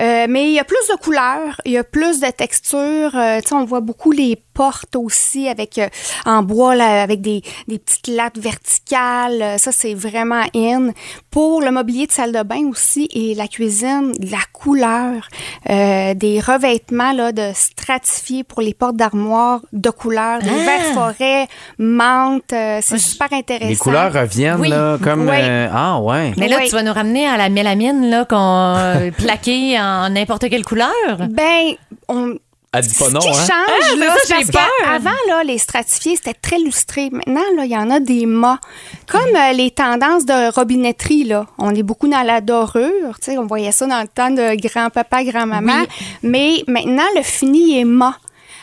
Euh, mais il y a plus de couleurs, il y a plus de textures. Tu sais, on voit beaucoup les portes aussi avec en bois là, avec des, des petites lattes verticales. Ça, c'est vraiment in. Pour le mobilier de salle de bain aussi et la cuisine, la couleur, des revêtements là, de stratifiés pour les portes d'armoire de couleurs, des Ah! verts forêts, menthe. euh, c'est super intéressant. Les couleurs reviennent, Oui. là, comme. Oui. euh, ah, ouais. Mais là, Oui. tu vas nous ramener à la mélamine, là, qu'on euh, plaquée en n'importe quelle couleur? Ben, on, Elle dit pas non, Ce qui hein? change, Ah, là, parce peur. qu'avant, là, les stratifiés, c'était très lustré. Maintenant, là, il y en a des mâts. Comme euh, les tendances de robinetterie, là. On est beaucoup dans la dorure. Tu sais, on voyait ça dans le temps de grand-papa, grand-maman. Mais maintenant, le fini est mât.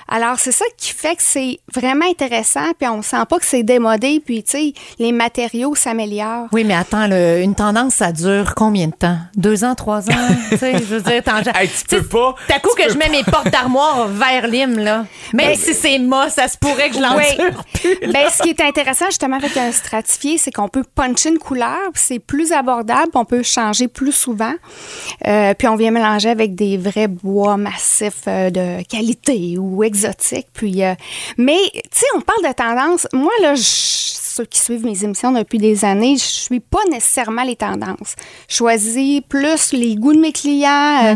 Alors, c'est ça qui fait que c'est vraiment intéressant, puis on sent pas que c'est démodé, puis, tu sais, les matériaux s'améliorent. Oui, mais attends, le- une tendance, ça dure combien de temps? Deux ans, trois ans? tu sais, je veux dire, t'en- Hey, tu sais, peux pas, T'as coup que je mets mes portes d'armoire vers lime, là. Même Ben- si c'est mât, ça se pourrait que je l'endure plus. Ben, ce qui est intéressant justement avec un stratifié, c'est qu'on peut puncher une couleur, puis c'est plus abordable, puis on peut changer plus souvent. Euh, puis on vient mélanger avec des vrais bois massifs euh, de qualité ou exotiques. Puis, euh, mais tu sais, on parle de tendance. Moi là, je- ceux qui suivent mes émissions depuis des années, je suis pas nécessairement les tendances. Je choisis plus les goûts de mes clients. euh,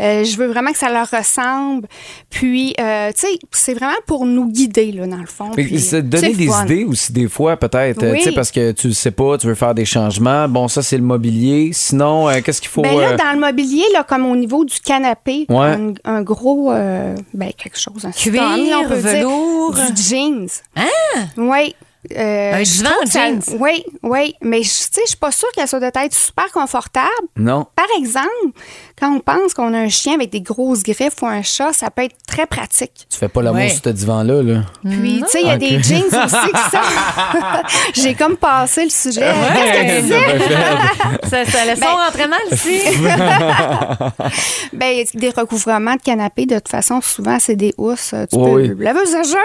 euh, je veux vraiment que ça leur ressemble. Puis, euh, tu sais, c'est vraiment pour nous guider là dans le fond. Puis, donner des fun. idées aussi des fois peut-être Oui. tu sais parce que tu le sais pas tu veux faire des changements bon ça c'est le mobilier sinon euh, qu'est-ce qu'il faut Ben là, dans le mobilier, là, comme au niveau du canapé, Ouais. un, un gros, ben, quelque chose, un Cuir, là, on peut dire. velours. du jeans. Ah! Oui. Euh, Un divan jeans. Oui, oui. Mais je- tu sais, je suis pas sûre qu'elle soit de être super confortable. non Par exemple, quand on pense qu'on a un chien avec des grosses griffes ou un chat, ça peut être très pratique. tu fais pas l'amour Ouais. sur ce divan là là Puis, tu sais, il y a des jeans aussi qui sont. J'ai comme passé le sujet. Qu'est-ce que tu disais? Ça, ça, le son Ben- rentrait mal ici. Ben, des recouvrements de canapé, de toute façon, souvent, c'est des housses. Tu Oui, peux oui. laveuse à jeu.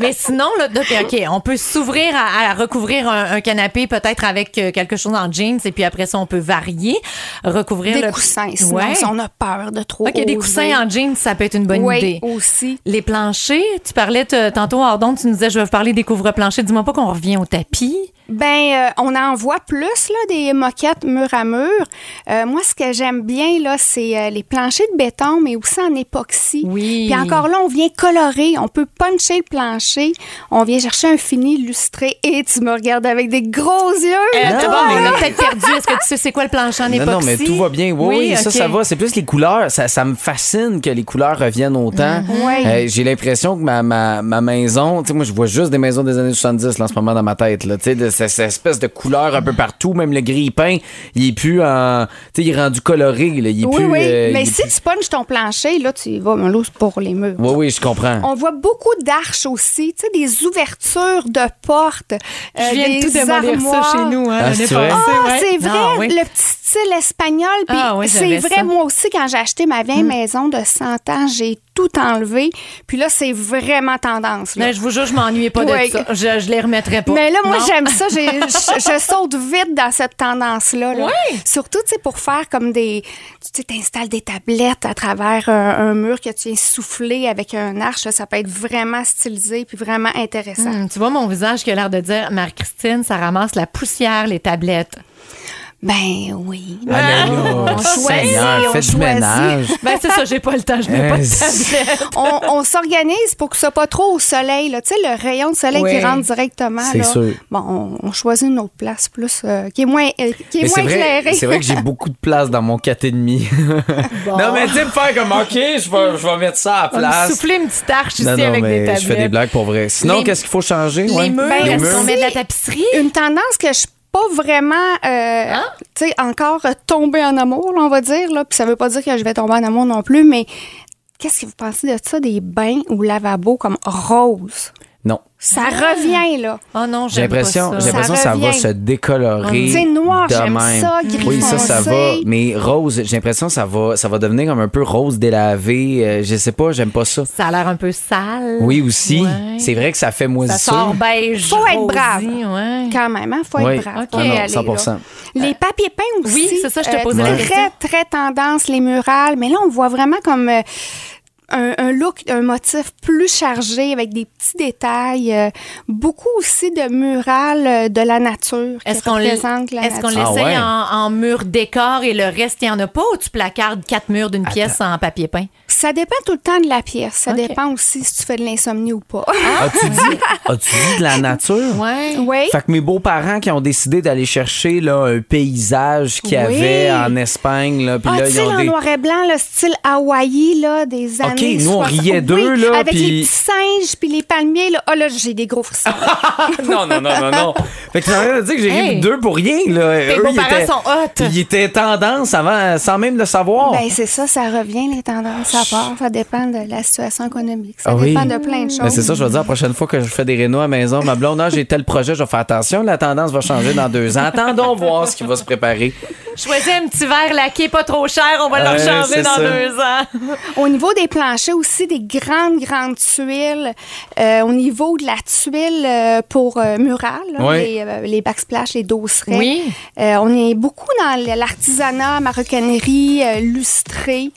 Mais sinon, là, OK, OK, on peut s'ouvrir à, à recouvrir un, un canapé peut-être avec euh, quelque chose en jeans et puis après ça, on peut varier, recouvrir des le... coussins, sinon, Ouais. si on a peur de trop OK, des coussins en jeans, ça peut être une bonne oui, idée. aussi. Les planchers, tu parlais tantôt, Ardon, tu nous disais, je vais vous parler des couvre-planchers. Dis-moi pas qu'on revient au tapis. Ben, euh, on en voit plus, là, des moquettes mur à mur. Euh, moi, ce que j'aime bien, là, c'est euh, les planchers de béton, mais aussi en époxy. Oui. Puis encore là, on vient colorer. On peut puncher le plancher. On vient chercher un fini lustré. Et tu me regardes avec des gros yeux. Euh, là, bon, toi, on là. a peut-être perdu. Est-ce que tu sais c'est quoi le plancher en non, époxy? non, mais tout va bien. Oui, oui, ça, ça va. C'est plus les couleurs. Ça, ça me fascine que les couleurs reviennent autant. Ouais. Euh, J'ai l'impression que ma, ma, ma maison, tu sais, moi, je vois juste des maisons des années 70 là, en ce moment dans ma tête. Là, tu sais, de cette, cette espèce de couleur un peu partout. Même le gris peint, il est plus en. Tu sais, il est rendu coloré. Là, il est Oui, plus. oui. euh, mais il est si plus- tu punches ton plancher, là, tu vas, mais là, c'est pour les murs. Oui, oui, je comprends. On voit beaucoup d'arches aussi, tu sais, des ouvertures de portes. euh, Je viens des de tout démolir armoires. ça chez nous, hein, Ah, l'année c'est vrai? passée, Ah, ouais. c'est vrai, Ah, oui. le petit style espagnol. Ah, oui, c'est vrai, ça. Moi aussi, quand j'ai acheté ma vieille maison de 100 ans, j'ai tout enlevé. Puis là, c'est vraiment tendance. Là. Mais je vous jure, je m'ennuyais pas Oui. de ça. Je, je les remettrais pas. Mais là, moi, j'aime ça. Je, je saute vite dans cette tendance-là. là. Oui. Surtout, tu sais, pour faire comme des... Tu sais, t'installes des tablettes à travers un, un mur que tu viens souffler avec un arche. Ça peut être vraiment stylisé puis vraiment intéressant. Hum, tu vois mon visage qui a l'air de dire Marie-Christine, ça ramasse la poussière, les tablettes. Ben oui. Ah, là, on choisit, Seigneur, on faites du choisit. ménage. Ben, c'est ça, j'ai pas le temps, je n'ai pas de on, on s'organise pour que ce soit pas trop au soleil. là. Tu sais, le rayon de soleil Oui. qui rentre directement. C'est là. sûr. Bon, on, on choisit une autre place plus euh, qui est moins, euh, qui est Mais moins éclairée. c'est vrai que j'ai beaucoup de place dans mon 4,5. Non, mais tu sais, me faire comme, OK, je vais, je vais mettre ça à On la place. souffler une petite arche ici Non, avec des tablettes. je fais des blagues pour vrai. Sinon, Les- qu'est-ce qu'il faut changer? Les ouais? murs, Ben, est-ce aussi- qu'on met de la tapisserie? Une tendance que je pas vraiment, euh, Hein? tu sais, encore tombée en amour, là, on va dire. Là. Puis ça veut pas dire que je vais tomber en amour non plus, mais qu'est-ce que vous pensez de ça, des bains ou lavabos comme rose? Non. Ça revient, là. Oh non, J'ai l'impression, ça. j'ai l'impression que ça va se décolorer. Tu sais, noir, de j'aime même. ça, gris Oui, ça, ça foncé. va. Mais rose, j'ai l'impression que ça va, ça va devenir comme un peu rose délavé. Euh, je sais pas, j'aime pas ça. Ça a l'air un peu sale. Oui, aussi. Ouais. C'est vrai que ça fait Ça moisissure. sort beige. Faut être brave. ouais. Quand même, hein? Faut Oui. être brave. Ok. Faut Ah non, aller, 100%. là. Les papiers peints aussi. oui, c'est ça, je te euh, posais la très, question. très tendance, les murales. Mais là, on voit vraiment comme euh, un, un look, un motif plus chargé avec des petits détails. euh, beaucoup aussi de murales euh, de la nature Est-ce qu'on représentent la est-ce qu'on l'essaye Ah ouais. en, en mur décor et le reste, il n'y en a pas ou tu placardes quatre murs d'une pièce en papier peint? Ça dépend tout le temps de la pièce. Ça Ok. dépend aussi si tu fais de l'insomnie ou pas. As-tu dit, as-tu dit de la nature? Ouais. oui. Fait que mes beaux-parents qui ont décidé d'aller chercher là, un paysage qu'il y Oui. avait en Espagne, là, puis Ah, là, ils ont en des... noir et blanc, le style Hawaii, là, des OK, années nous, on 60. riait d'eux, Oui, là, Avec puis- les petits singes, puis les palmiers, là. Ah, là, j'ai des gros frissons. non, non, non, non, non. Fait que tu de dire que j'ai Hey. ri deux pour rien, là. Tes Eux, ils beaux-parents étaient- sont hot. Ils étaient tendance avant, sans même le savoir. Ben, c'est ça, ça revient, les tendances. Ça rapport. Ça dépend de la situation économique. Ça Ah oui. dépend de plein de choses. Ben, c'est ça, je vais dire, la prochaine fois que je fais des rénaux à la maison, ma blonde, ah, j'ai tel projet, je vais faire attention, la tendance va changer dans deux ans. Attendons voir ce qui va se préparer. Choisis un petit verre laqué pas trop cher, on va Ouais, le changer dans ça. deux ans. Au niveau des planchers aussi, des grandes, grandes tuiles. Euh, au niveau de la tuile euh, pour euh, mural, là, les, euh, les backsplash, les dosserets. Oui. Euh, on est beaucoup dans l'artisanat, maroquinerie, euh, lustré,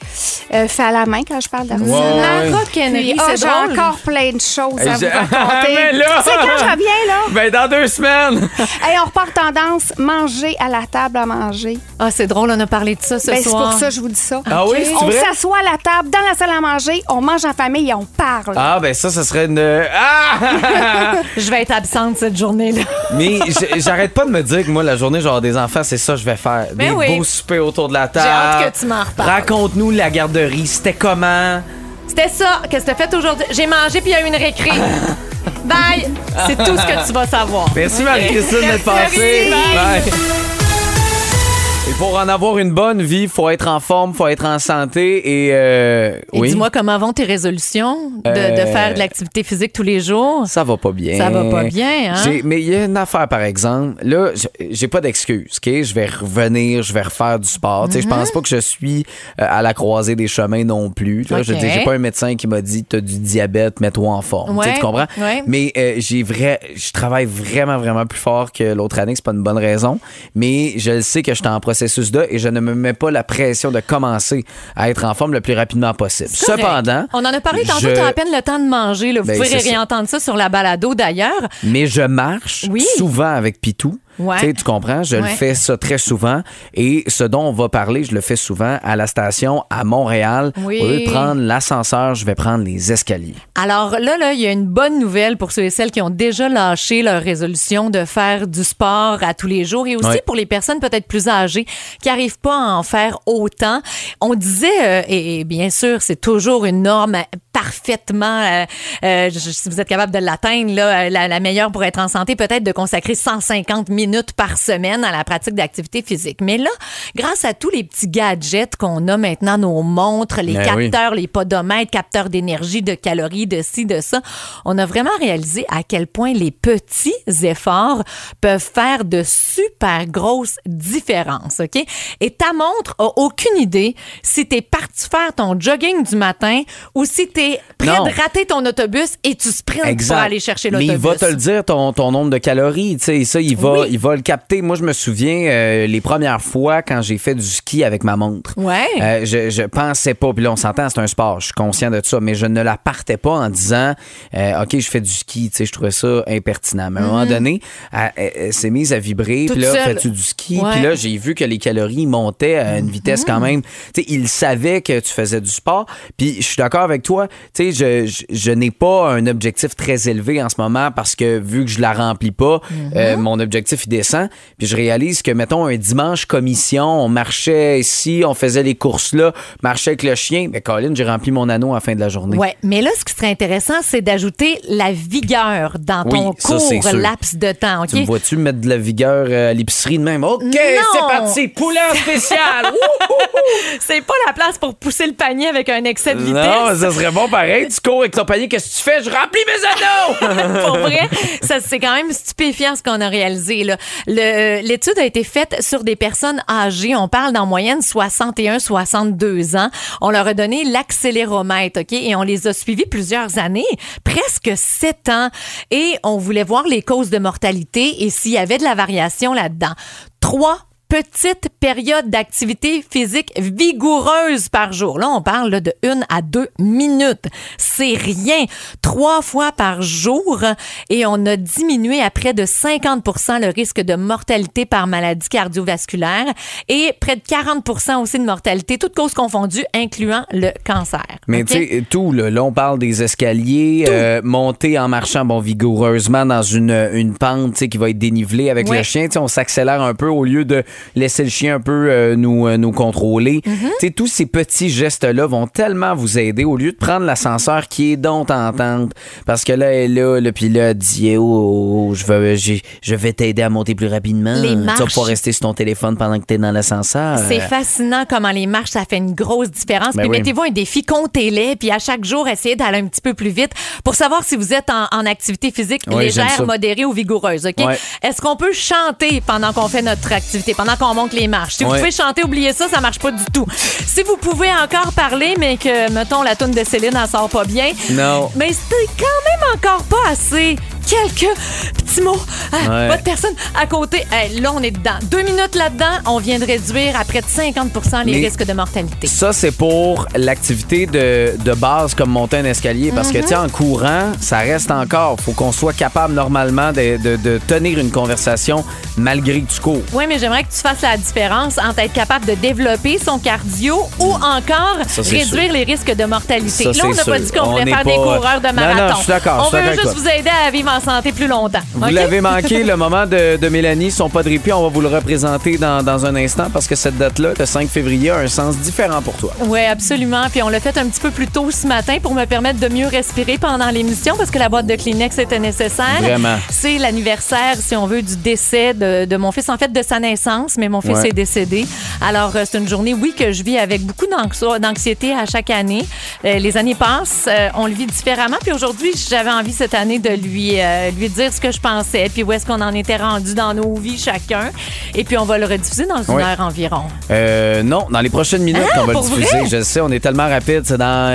euh, fait à la main quand je parle d'artisanat. Ouais, ouais. Maroquinerie, Puis, ah, c'est j'ai encore plein de choses à vous j'ai- raconter. Mais là- C'est quand je reviens, là. Ben, dans deux semaines! Hey, on repart tendance, manger à la table à manger. Ah, c'est drôle, on a parlé de ça ce Ben, c'est soir. pour ça que je vous dis ça. Ah oui, c'est On s'assoit à la table, dans la salle à manger, on mange en famille et on parle. Ah, ben ça, ça serait une. Ah! Je vais être absente cette journée-là. Mais j'arrête pas de me dire que moi, la journée, genre des enfants, c'est ça que je vais faire. Ben des oui. beaux soupers autour de la table. hâte que tu m'en reparles. Raconte-nous la garderie. C'était comment? C'était ça. Que t'as fait aujourd'hui? J'ai mangé puis il y a eu une récré. Bye! C'est tout ce que tu vas savoir. Merci Marie-Christine d'être passée. bye. Pour en avoir une bonne vie, faut être en forme, faut être en santé et euh, Et oui. dis-moi comment vont tes résolutions de, de Euh, faire de l'activité physique tous les jours? Ça va pas bien. Ça va pas bien, hein? Mais il y a une affaire, par exemple. Là, j'ai pas d'excuse, OK? Je vais revenir, je vais refaire du sport. Je Mhm. pense pas que je suis euh, à la croisée des chemins non plus. Là, Je j'ai pas un médecin qui m'a dit, t'as du diabète, mets-toi en forme. Tu sais, Ouais, Tu comprends? ouais. Mais euh, j'ai vrai, je travaille vraiment, vraiment plus fort que l'autre année. C'est pas une bonne raison. Mais je le sais que je suis en processus et je ne me mets pas la pression de commencer à être en forme le plus rapidement possible. Cependant, On en a parlé tantôt, je- t'as à peine le temps de manger. là. Vous Ben, ça. réentendre ça sur la balado d'ailleurs. Mais je marche Oui. souvent avec Pitou. Ouais. Tu comprends? Je le fais ça très souvent. Et ce dont on va parler, je le fais souvent à la station à Montréal. Oui. Au lieu de prendre l'ascenseur, je vais prendre les escaliers. Alors là, là, il y a une bonne nouvelle pour ceux et celles qui ont déjà lâché leur résolution de faire du sport à tous les jours et aussi Ouais. pour les personnes peut-être plus âgées qui n'arrivent pas à en faire autant. On disait, euh, et, et bien sûr, c'est toujours une norme parfaitement, euh, euh, je- si vous êtes capable de l'atteindre, là, la, la meilleure pour être en santé, peut-être de consacrer 150 minutes par semaine à la pratique d'activité physique. Mais là, grâce à tous les petits gadgets qu'on a maintenant, nos montres, les Ben oui. capteurs, les podomètres, capteurs d'énergie, de calories, de ci, de ça, on a vraiment réalisé à quel point les petits efforts peuvent faire de super grosses différences, OK? Et ta montre a aucune idée si t'es parti faire ton jogging du matin ou si t'es prêt Non. de rater ton autobus et tu sprintes pour aller chercher Mais l'autobus. il va te le dire, ton, ton nombre de calories. Tu sais, ça, il va, Oui. il va le capter. Moi, je me souviens euh, les premières fois quand j'ai fait du ski avec ma montre. Ouais. Euh, je, je pensais pas, puis là, on s'entend, c'est un sport, je suis conscient de ça, mais je ne la partais pas en disant, euh, OK, je fais du ski, tu sais, je trouvais ça impertinent. Mais à un moment donné, elle, elle- elle s'est mise à vibrer. Toute puis là, fais-tu du ski? Ouais. Puis là, j'ai vu que les calories montaient à une vitesse quand même. Tu sais, il savait que tu faisais du sport, puis je suis d'accord avec toi, tu sais, je, je, je n'ai pas un objectif très élevé en ce moment parce que vu que je la remplis pas, euh, mon objectif, puis je réalise que, mettons, un dimanche commission, on marchait ici, on faisait les courses là, marchait avec le chien, mais Colin, j'ai rempli mon anneau à la fin de la journée. Ouais, mais là, ce qui serait intéressant, c'est d'ajouter la vigueur dans Oui, ton ça, c'est court laps de temps, OK? Tu me vois-tu mettre de la vigueur euh, à l'épicerie de même? OK, c'est parti, poulet spécial! C'est pas la place pour pousser le panier avec un excès de vitesse. non, ça serait bon pareil. Tu cours avec ton panier, qu'est-ce que tu fais? Je remplis mes anneaux! Pour vrai, ça c'est quand même stupéfiant ce qu'on a réalisé. là. Le- L'étude a été faite sur des personnes âgées. On parle d'en moyenne 61-62 ans. On leur a donné l'accéléromètre, OK? Et on les a suivis plusieurs années, presque sept ans. Et on voulait voir les causes de mortalité et s'il y avait de la variation là-dedans. Trois petite période d'activité physique vigoureuse par jour. Là, on parle là, de une à deux minutes. C'est rien. Trois fois par jour et on a diminué à près de 50% le risque de mortalité par maladie cardiovasculaire et près de 40% aussi de mortalité, toutes causes confondues, incluant le cancer. Mais tu sais, tout, là, là, on parle des escaliers, euh, monter en marchant, bon, vigoureusement dans une, une pente, tu sais, qui va être dénivelée avec le chien, tu sais, on s'accélère un peu au lieu de laisser le chien un peu euh, nous, euh, nous contrôler. Tu sais, tous ces petits gestes-là vont tellement vous aider au lieu de prendre l'ascenseur qui est donc tentante. Parce que là, elle est là, là, elle dit oh, oh, oh, je, vais, j'ai- je vais t'aider à monter plus rapidement. Les Tu vas marches. pas rester sur ton téléphone pendant que tu es dans l'ascenseur. C'est fascinant comment les marches, ça fait une grosse différence. Ben puis oui. mettez-vous un défi, comptez-les, puis à chaque jour, essayez d'aller un petit peu plus vite pour savoir si vous êtes en, en activité physique légère, modérée ou vigoureuse. OK? Ouais. Est-ce qu'on peut chanter pendant qu'on fait notre activité, pendant qu'on monte les marches? Si vous Ouais. pouvez chanter, oubliez ça, ça marche pas du tout. Si vous pouvez encore parler, mais que, mettons, la toune de Céline, elle sort pas bien, Non. mais c'est quand même encore pas assez. Quelques petits mots. Ah, Ouais. Pas de personne à côté. Hey, là, on est dedans. Deux minutes là-dedans, on vient de réduire à près de 50% les Mais- risques de mortalité. Ça, c'est pour l'activité de, de base comme monter un escalier. Parce que, Mhm. tu en courant, ça reste encore. faut qu'on soit capable normalement de, de- de tenir une conversation malgré que tu cours. Oui, mais j'aimerais que tu fasses la différence entre être capable de développer son cardio ou encore Ça, réduire sûr. les risques de mortalité. Ça, là, on n'a pas dit qu'on On voulait faire des pas- coureurs de Non, non, marathon. je suis d'accord, On veut juste vous aider à vivre en santé plus longtemps. Vous l'avez manqué, le moment de, de Mélanie, son pas de répit. On va vous le représenter dans, dans un instant parce que cette date-là, le 5 février, a un sens différent pour toi. Oui, absolument. Puis on l'a fait un petit peu plus tôt ce matin pour me permettre de mieux respirer pendant l'émission parce que la boîte de Kleenex était nécessaire. Vraiment. C'est l'anniversaire, si on veut, du décès de, de mon fils. En fait, de sa naissance, mais mon fils Ouais. est décédé. Alors, euh, c'est une journée, oui, que je vis avec beaucoup d'anxiété à chaque année. Euh, les années passent, euh, on le vit différemment. Puis aujourd'hui, j'avais envie cette année de lui, euh, lui dire ce que je pensais, puis où est-ce qu'on en était rendu dans nos vies chacun. Et puis, on va le rediffuser dans une heure environ. Euh, non, dans les prochaines minutes Ah, qu'on va le diffuser. vrai? Je sais, on est tellement rapide. C'est dans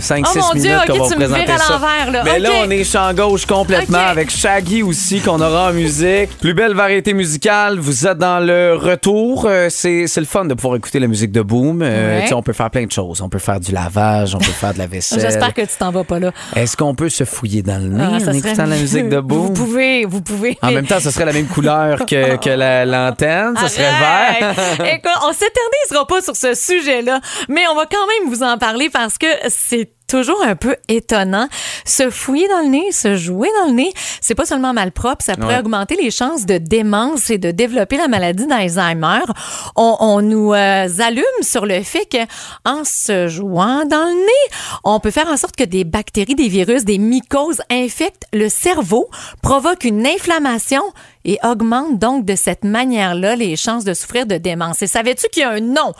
5-6 Oh mon Dieu, minutes ok, qu'on va vous présenter à ça. l'envers, là. Mais là, Ok. on est champ gauche complètement avec Shaggy aussi qu'on aura en musique. Plus belle variété musicale. Vous êtes dans le retour. Euh, c'est le fun de pouvoir écouter la musique de Boom. Euh, Ouais. On peut faire plein de choses. On peut faire du lavage, on peut faire de la vaisselle. J'espère que tu t'en vas pas là. Est-ce qu'on peut se fouiller dans le nez Ah, en écoutant la mieux. musique de Boom? Vous pouvez, vous pouvez. En même temps, ce serait la même couleur que, que la- l'antenne. Ça serait vert. Écoute, on s'éternisera pas sur ce sujet-là, mais on va quand même vous en parler parce que c'est toujours un peu étonnant. Se fouiller dans le nez, se jouer dans le nez, c'est pas seulement malpropre, ça pourrait Ouais. augmenter les chances de démence et de développer la maladie d'Alzheimer. On, on nous euh, allume sur le fait que en se jouant dans le nez, on peut faire en sorte que des bactéries, des virus, des mycoses infectent le cerveau, provoquent une inflammation et augmentent donc de cette manière-là les chances de souffrir de démence. Et savais-tu qu'il y a un nom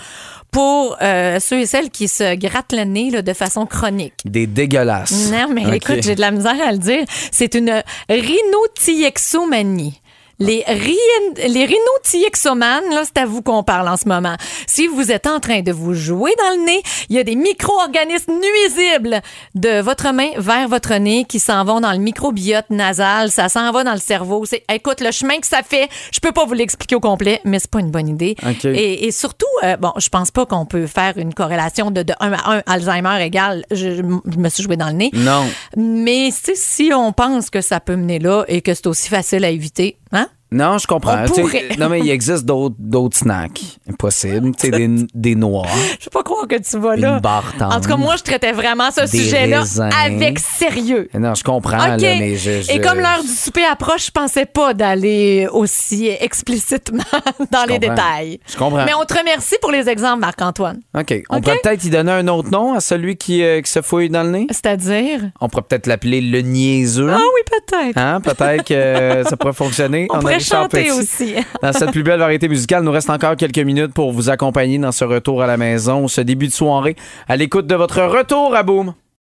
pour euh, ceux et celles qui se grattent le nez là, de façon chronique? Des dégueulasses. Non, mais écoute, j'ai de la misère à le dire. C'est une rhinotiexomanie. Les, rien- les là, c'est à vous qu'on parle en ce moment. Si vous êtes en train de vous jouer dans le nez, il y a des micro-organismes nuisibles de votre main vers votre nez qui s'en vont dans le microbiote nasal. Ça s'en va dans le cerveau. C'est, écoute, le chemin que ça fait, je peux pas vous l'expliquer au complet, mais c'est pas une bonne idée. Et, et surtout, euh, bon, je pense pas qu'on peut faire une corrélation de, de 1 à 1 Alzheimer égale je, je me suis joué dans le nez. Non. Mais si on pense que ça peut mener là et que c'est aussi facile à éviter, hein? Non, je comprends. On pourrait. Non, mais il existe d'autres snacks possibles. Tu sais, des, des noix. Je peux pas croire que tu vas là. Une barre tendre. En tout cas, moi, je traitais vraiment ce sujet-là avec sérieux. Non, je comprends, OK. là, mais je, je- Et comme l'heure du souper approche, je pensais pas d'aller aussi explicitement dans les comprends. détails. Je comprends. Mais on te remercie pour les exemples, Marc-Antoine. OK. On OK? pourrait peut-être y donner un autre nom à celui qui, euh, qui se fouille dans le nez? C'est-à-dire? On pourrait peut-être l'appeler le niaiseux. Ah oui, peut-être. Hein? Peut-être que euh, ça pourrait fonctionner. On pourrait Richard chanter Petit. aussi. Dans cette plus belle variété musicale, nous reste encore quelques minutes pour vous accompagner dans ce retour à la maison, ce début de soirée, à l'écoute de votre retour à Boom.